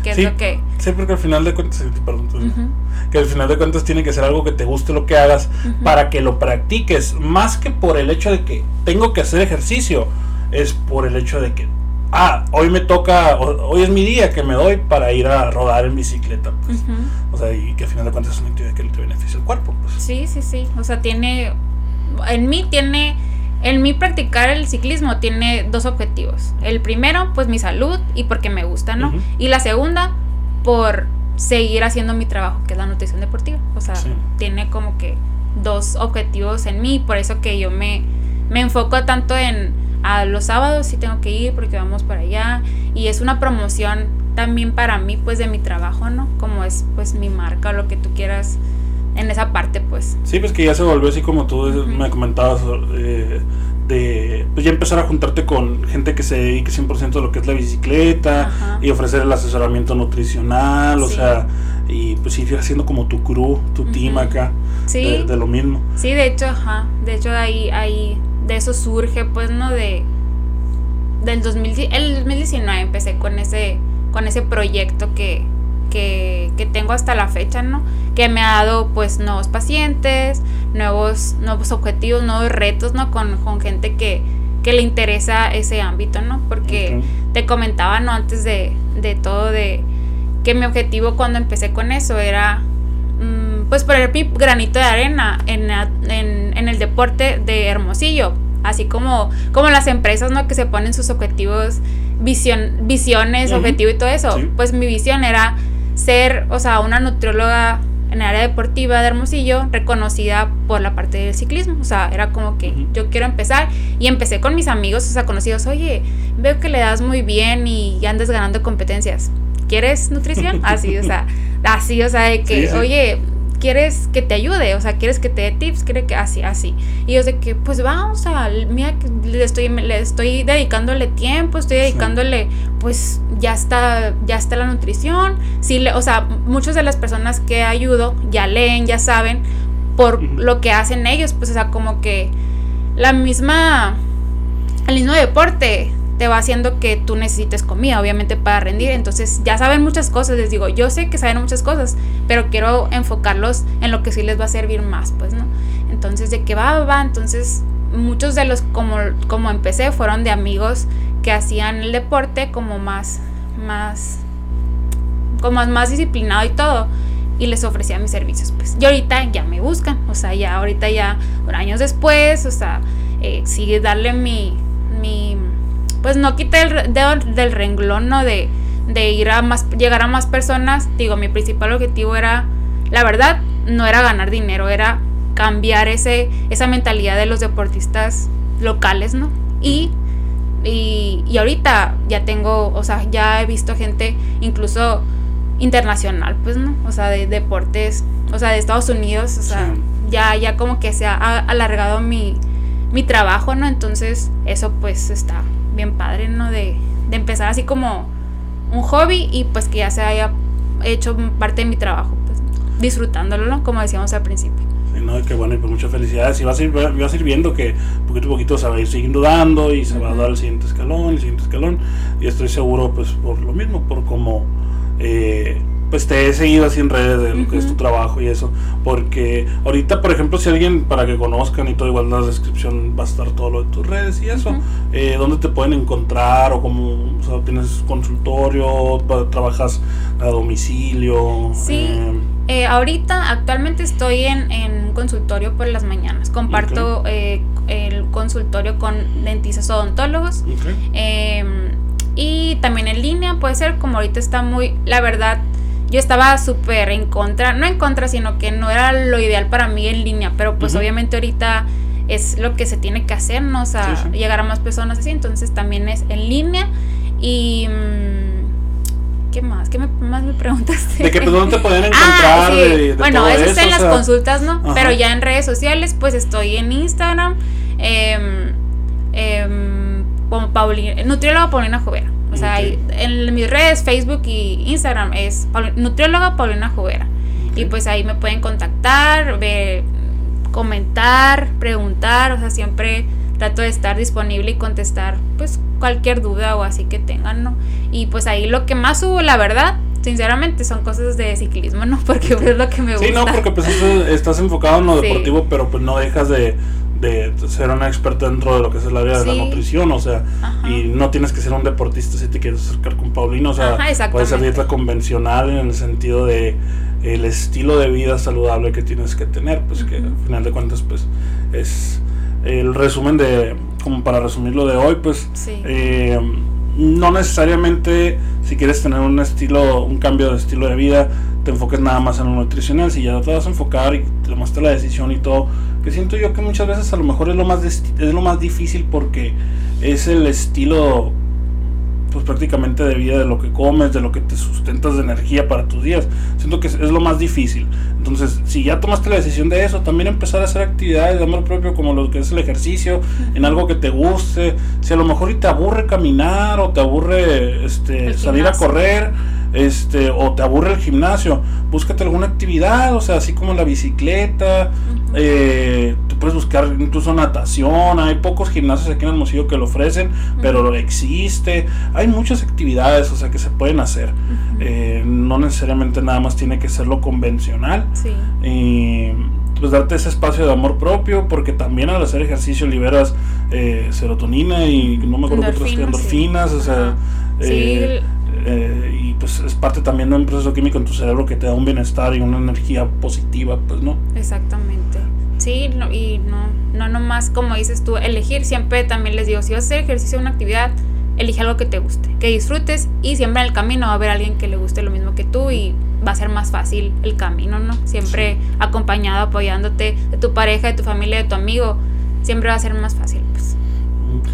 Que es Sí, lo que... sí, porque al final de cuentas, sí, perdón, Ujú. que al final de cuentas tiene que ser algo que te guste lo que hagas para que lo practiques, más que por el hecho de que tengo que hacer ejercicio, es por el hecho de que, ah, hoy me toca, hoy es mi día que me doy para ir a rodar en bicicleta, pues. O sea, y que al final de cuentas es una actividad que le te beneficia al cuerpo, pues. Sí, sí, sí. O sea, tiene. En mí tiene. En mí practicar el ciclismo tiene dos objetivos. El primero, pues mi salud y porque me gusta, ¿no? Y la segunda, por seguir haciendo mi trabajo, que es la nutrición deportiva. O sea, Sí. tiene como que dos objetivos en mí. Por eso que yo me, me enfoco tanto en. A los sábados sí tengo que ir porque vamos para allá. Y es una promoción también para mí, pues, de mi trabajo, ¿no? Como es, pues, mi marca o lo que tú quieras en esa parte, pues. Sí, pues que ya se volvió así como tú me comentabas, eh, de pues ya empezar a juntarte con gente que se dedique 100% a lo que es la bicicleta Ajá. y ofrecer el asesoramiento nutricional, o sea, y pues ir haciendo como tu crew, tu team acá, Sí. de, de lo mismo. Sí, de hecho, ajá. De hecho, ahí, ahí, de eso surge, pues, ¿no? De, del 2000, el 2019 empecé con ese, con ese proyecto que, que, que tengo hasta la fecha, ¿no? Que me ha dado, pues, nuevos pacientes, nuevos, nuevos objetivos, nuevos retos, ¿no? Con, con gente que, que le interesa ese ámbito, ¿no? Porque te comentaba, ¿no? Antes de, de todo, de que mi objetivo cuando empecé con eso era mm, pues poner mi granito de arena en, en, el deporte de Hermosillo. Así como, como las empresas, ¿no? Que se ponen sus objetivos, visiones, objetivo y todo eso. Pues mi visión era ser, o sea, una nutrióloga en el área deportiva de Hermosillo, reconocida por la parte del ciclismo. O sea, era como que yo quiero empezar. Y empecé con mis amigos, o sea, conocidos. Oye, veo que le das muy bien y andas ganando competencias. ¿Quieres nutrición? Así, o sea, así, o sea, de que, oye, ¿quieres que te ayude? O sea, ¿quieres que te dé tips? ¿Quiere que así, así? Y yo de que, pues vamos a, mira, le estoy, le estoy dedicándole tiempo, estoy dedicándole, pues ya está, ya está la nutrición. Sí, le, o sea, muchas de las personas que ayudo ya leen, ya saben por lo que hacen ellos, pues o sea, como que la misma, el mismo deporte te va haciendo que tú necesites comida, obviamente, para rendir. Entonces ya saben muchas cosas, les digo, yo sé que saben muchas cosas, pero quiero enfocarlos en lo que sí les va a servir más, pues, ¿no? Entonces, de que va, va, entonces muchos de los, como, como empecé, fueron de amigos que hacían el deporte como más, más, como más disciplinado y todo y les ofrecía mis servicios, pues. Y ahorita ya me buscan, o sea, ya ahorita ya, años después, o sea, eh, sigue darle mi, mi pues no quité el dedo del renglón, ¿no? De, de ir a más, llegar a más personas. Digo, mi principal objetivo era, la verdad, no era ganar dinero, era cambiar ese, esa mentalidad de los deportistas locales, ¿no? Y, y, y ahorita ya tengo, o sea, ya he visto gente incluso internacional, pues, ¿no? O sea, de deportes, o sea, de Estados Unidos, o sea, ya, ya como que se ha alargado mi, mi trabajo, ¿no? Entonces, eso pues está bien padre, ¿no? De, de empezar así como un hobby y pues que ya se haya hecho parte de mi trabajo, pues disfrutándolo, ¿no? Como decíamos al principio. Sí, no, que bueno, y pues muchas felicidades. Y vas a ir, vas a ir viendo que poquito a poquito se va a ir siguiendo dando y se va a dar el siguiente escalón, el siguiente escalón. Y estoy seguro, pues por lo mismo, por como eh, pues te he seguido así en redes de lo que es tu trabajo y eso. Porque ahorita, por ejemplo, si alguien, para que conozcan y todo, igual en la descripción va a estar todo lo de tus redes y eso. Eh, ¿Dónde te pueden encontrar? ¿O cómo, o sea, tienes consultorio? ¿Trabajas a domicilio? Sí. Eh, eh, ahorita, actualmente estoy en, en consultorio por las mañanas. Comparto el consultorio con dentistas odontólogos. Em, y también en línea puede ser como ahorita está muy la verdad yo estaba súper en contra, no en contra, sino que no era lo ideal para mí en línea, pero pues obviamente ahorita es lo que se tiene que hacer, ¿no? O sea, llegar a más personas así, entonces también es en línea y... Mm, ¿Qué más? ¿Qué más me preguntaste? ¿De qué pues, dónde te pueden ah, encontrar? bueno, eso, está en las consultas, ¿no? Pero ya en redes sociales, pues estoy en Instagram, eh, eh, como Paulina, nutrióloga Paulina Jovera. O sea, en mis redes, Facebook y Instagram es nutrióloga Paulina Jovera. Y pues ahí me pueden contactar, ver, comentar, preguntar, o sea, siempre trato de estar disponible y contestar pues cualquier duda o así que tengan, ¿no? Y pues ahí lo que más subo, la verdad, sinceramente son cosas de ciclismo, ¿no? Porque es lo que me gusta. Sí, no, porque pues estás enfocado en lo deportivo, pero pues no dejas de de ser una experta dentro de lo que es el área de la nutrición, o sea, y no tienes que ser un deportista si te quieres acercar con Paulino, o sea, puede ser dieta convencional en el sentido de el estilo de vida saludable que tienes que tener, pues que al final de cuentas pues es el resumen de, como para resumirlo de hoy, pues eh, no necesariamente si quieres tener un estilo, un cambio de estilo de vida, te enfoques nada más en lo nutricional, si ya te vas a enfocar y tomaste la decisión y todo, que siento yo que muchas veces a lo mejor es lo más es lo más difícil porque es el estilo pues prácticamente de vida de lo que comes, de lo que te sustentas de energía para tus días. Siento que es, lo más difícil. Entonces, si ya tomaste la decisión de eso, también empezar a hacer actividades de amor propio como lo que es el ejercicio, en algo que te guste. Si a lo mejor y te aburre caminar o te aburre este, salir a correr, este, o te aburre el gimnasio, búscate alguna actividad, o sea, así como la bicicleta, eh, tú puedes buscar incluso natación, hay pocos gimnasios aquí en Hermosillo que lo ofrecen, pero existe, hay muchas actividades, o sea, que se pueden hacer, eh, no necesariamente nada más tiene que ser lo convencional, y pues darte ese espacio de amor propio, porque también al hacer ejercicio liberas eh, serotonina y no me acuerdo qué otras endorfinas, o sea, eh, y pues es parte también de un proceso químico en tu cerebro que te da un bienestar y una energía positiva, pues, ¿no? Exactamente. Sí, no, y no, no nomás como dices tú, elegir, siempre también les digo, si vas a hacer ejercicio una actividad, elige algo que te guste, que disfrutes y siempre en el camino va a haber alguien que le guste lo mismo que tú y va a ser más fácil el camino, ¿no? Siempre acompañado, apoyándote de tu pareja, de tu familia, de tu amigo, siempre va a ser más fácil, pues.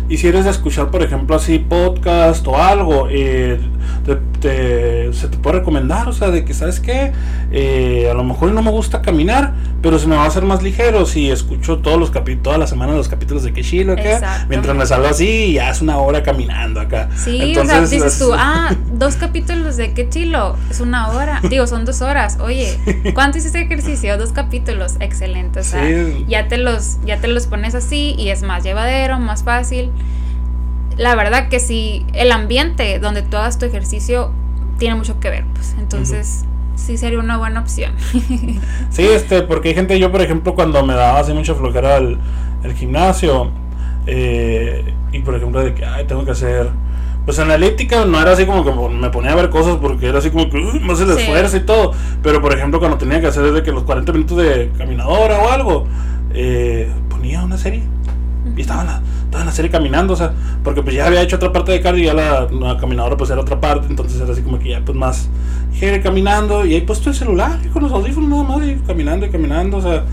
Y si eres de escuchar, por ejemplo, así podcast o algo, eh, se te puede recomendar, o sea, de que, ¿sabes qué? Eh, a lo mejor no me gusta caminar, pero se me va a hacer más ligero si escucho todos los capítulos, toda la semana los capítulos de Keshilo acá, mientras me salgo así, ya es una hora caminando acá. Sí, Entonces, o sea, dices tú, ah, dos capítulos de Keshilo, es una hora, digo, son dos horas, oye, ¿cuánto hiciste ejercicio? Dos capítulos, excelente, o sea, ya, te los, ya te los pones así y es más llevadero, más fácil la verdad que sí, el ambiente donde tú hagas tu ejercicio tiene mucho que ver, pues. Entonces, sí sería una buena opción. sí, este, porque hay gente, yo por ejemplo, cuando me daba así mucha flojera el, gimnasio, eh, y por ejemplo, de que, ay, tengo que hacer. Pues elíptica no era así como que me ponía a ver cosas porque era así como que más el esfuerzo y todo. Pero por ejemplo, cuando tenía que hacer desde que los 40 minutos de caminadora o algo, eh, ponía una serie. Y estaba la, estaba en la serie caminando, o sea, porque pues ya había hecho otra parte de cardio y ya la, caminadora pues era otra parte, entonces era así como que ya pues más caminando y ahí puesto el celular y con los audífonos nada más y caminando y caminando, o sea,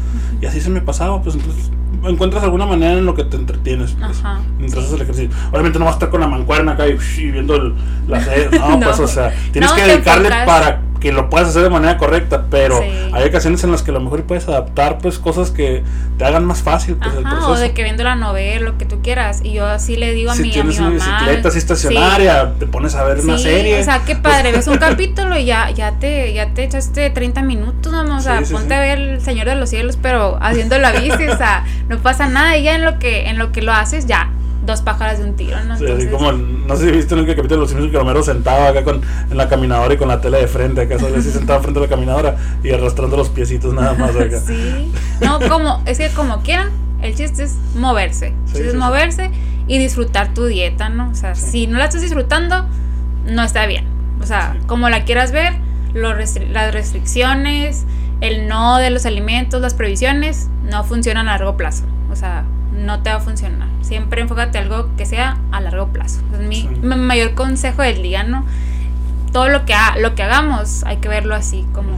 y así se me pasaba, pues entonces encuentras alguna manera en lo que te entretienes pues, mientras haces el ejercicio. Obviamente no vas a estar con la mancuerna acá y, viendo la serie, no, pues o sea, tienes que dedicarle para que lo puedas hacer de manera correcta, pero hay ocasiones en las que a lo mejor puedes adaptar pues cosas que te hagan más fácil pues, el proceso. O de que viendo la novela, lo que tú quieras, y yo así le digo a mi, a mi mamá. bicicleta así estacionaria, te pones a ver una serie. O sea, qué padre, ves un capítulo y ya, ya te, ya te echaste 30 minutos, ¿no? o sea, ponte a ver El Señor de los Cielos, pero haciendo la bici, o sea, no pasa nada, y ya en lo que, en lo que lo haces, ya dos pájaros de un tiro, ¿no? Sí, así como, no sé si viste en el capítulo de los Simpsons que Romero sentaba acá con, en la caminadora y con la tele de frente, acá así sentado frente a la caminadora y arrastrando los piecitos nada más acá. sí, no, como, es que como quieran, el chiste es moverse, el chiste es moverse y disfrutar tu dieta, ¿no? O sea, si no la estás disfrutando, no está bien. O sea, como la quieras ver, las restricciones, el no de los alimentos, las previsiones, no funcionan a largo plazo. O sea, no te va a funcionar. Siempre enfócate algo que sea a largo plazo. Es mi mayor consejo del día, ¿no? Todo lo que, lo que hagamos hay que verlo así, como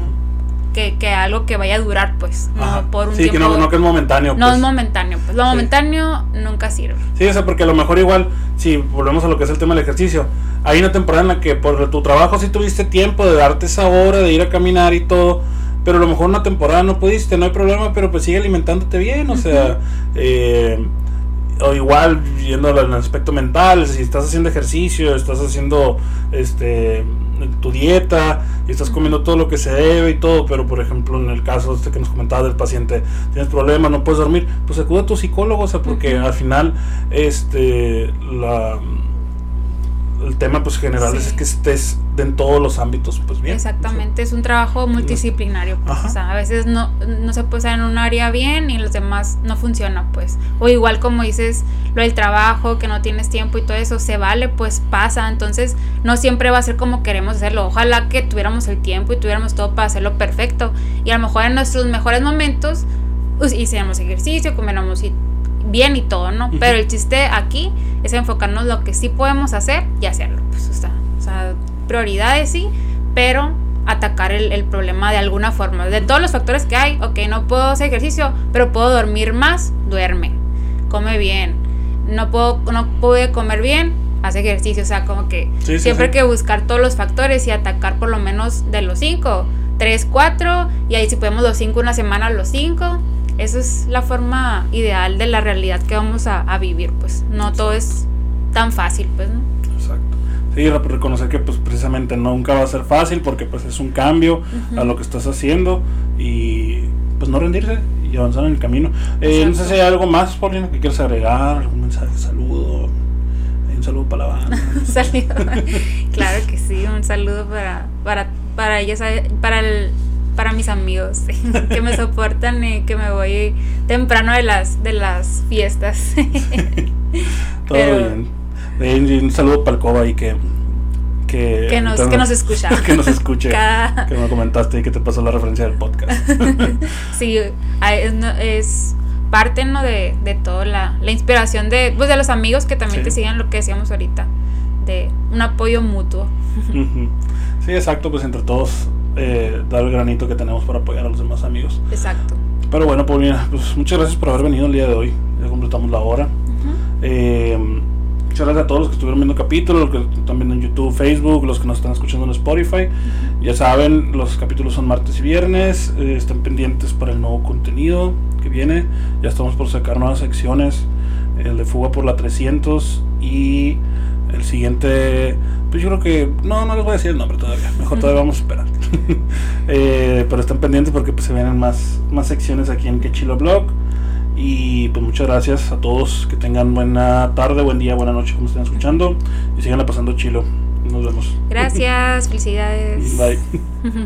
que, que algo que vaya a durar, pues, no por un sí, que no, no, que es momentáneo. No es pues. momentáneo, pues lo momentáneo nunca sirve. Sí, o sea, porque a lo mejor igual, si volvemos a lo que es el tema del ejercicio, hay una temporada en la que por tu trabajo sí tuviste tiempo de darte esa hora, de ir a caminar y todo, pero a lo mejor una temporada no pudiste, no hay problema, pero pues sigue alimentándote bien, o sea, eh, o igual viendo en el aspecto mental, si estás haciendo ejercicio, estás haciendo este tu dieta y estás comiendo todo lo que se debe y todo, pero por ejemplo en el caso este que nos comentaba del paciente, tienes problemas, no puedes dormir, pues acude a tu psicólogo, o sea, porque al final este la el tema pues general es que estés en todos los ámbitos pues bien. Exactamente, es un trabajo multidisciplinario. Pues, o sea, a veces no, no se puede estar en un área bien y los demás no funciona pues. O igual como dices, lo del trabajo, que no tienes tiempo y todo eso, se vale, pues pasa. Entonces no siempre va a ser como queremos hacerlo. Ojalá que tuviéramos el tiempo y tuviéramos todo para hacerlo perfecto. Y a lo mejor en nuestros mejores momentos pues, hiciéramos ejercicio, comiéramos bien y todo, ¿no? Pero el chiste aquí es enfocarnos lo que sí podemos hacer y hacerlo. Pues, o sea, o sea prioridades sí, pero atacar el, el, problema de alguna forma. De todos los factores que hay, ok, no puedo hacer ejercicio, pero puedo dormir más, duerme. Come bien. No puedo, no pude comer bien, hace ejercicio. O sea, como que siempre hay que buscar todos los factores y atacar por lo menos de los cinco. Tres, cuatro, y ahí si podemos los cinco una semana, los cinco esa es la forma ideal de la realidad que vamos a, vivir, pues no todo es tan fácil, pues, ¿no? Exacto. Sí, reconocer que pues precisamente nunca va a ser fácil porque pues es un cambio a lo que estás haciendo y pues no rendirse y avanzar en el camino. Eh, no sé si hay algo más, Paulina, que quieres agregar, algún mensaje saludo, un saludo para la banda. claro que sí, un saludo para, para, para, ella, para el para mis amigos que me soportan y que me voy temprano de las de las fiestas. Todo bien. un saludo para el Coba y que, que, Que nos, que nos escucha. que nos escuche. Cada- Que me comentaste y que te pasó la referencia del podcast. Sí, a- es, parte ¿no? de, de toda la, la inspiración de, pues, de los amigos que también Sí. te siguen lo que decíamos ahorita, de un apoyo mutuo. Ujú. Sí, exacto, pues entre todos eh, dar el granito que tenemos para apoyar a los demás amigos. Exacto. Pero bueno, Paulina, pues muchas gracias por haber venido el día de hoy. Ya completamos la hora. Eh, muchas gracias a todos los que estuvieron viendo capítulos, los que están viendo en YouTube, Facebook, los que nos están escuchando en Spotify. Ya saben, los capítulos son martes y viernes. eh, estén pendientes para el nuevo contenido que viene. Ya estamos por sacar nuevas secciones. El de Fuga por la 300 y el siguiente, pues yo creo que, no, no les voy a decir el nombre todavía. Mejor todavía vamos a esperar. Eh, pero estén pendientes porque pues, se vienen más, más secciones aquí en Quechilo Blog. Y pues muchas gracias a todos. Que tengan buena tarde, buen día, buena noche, como estén escuchando. Y sigan pasando chilo. Nos vemos. Gracias, felicidades. Bye.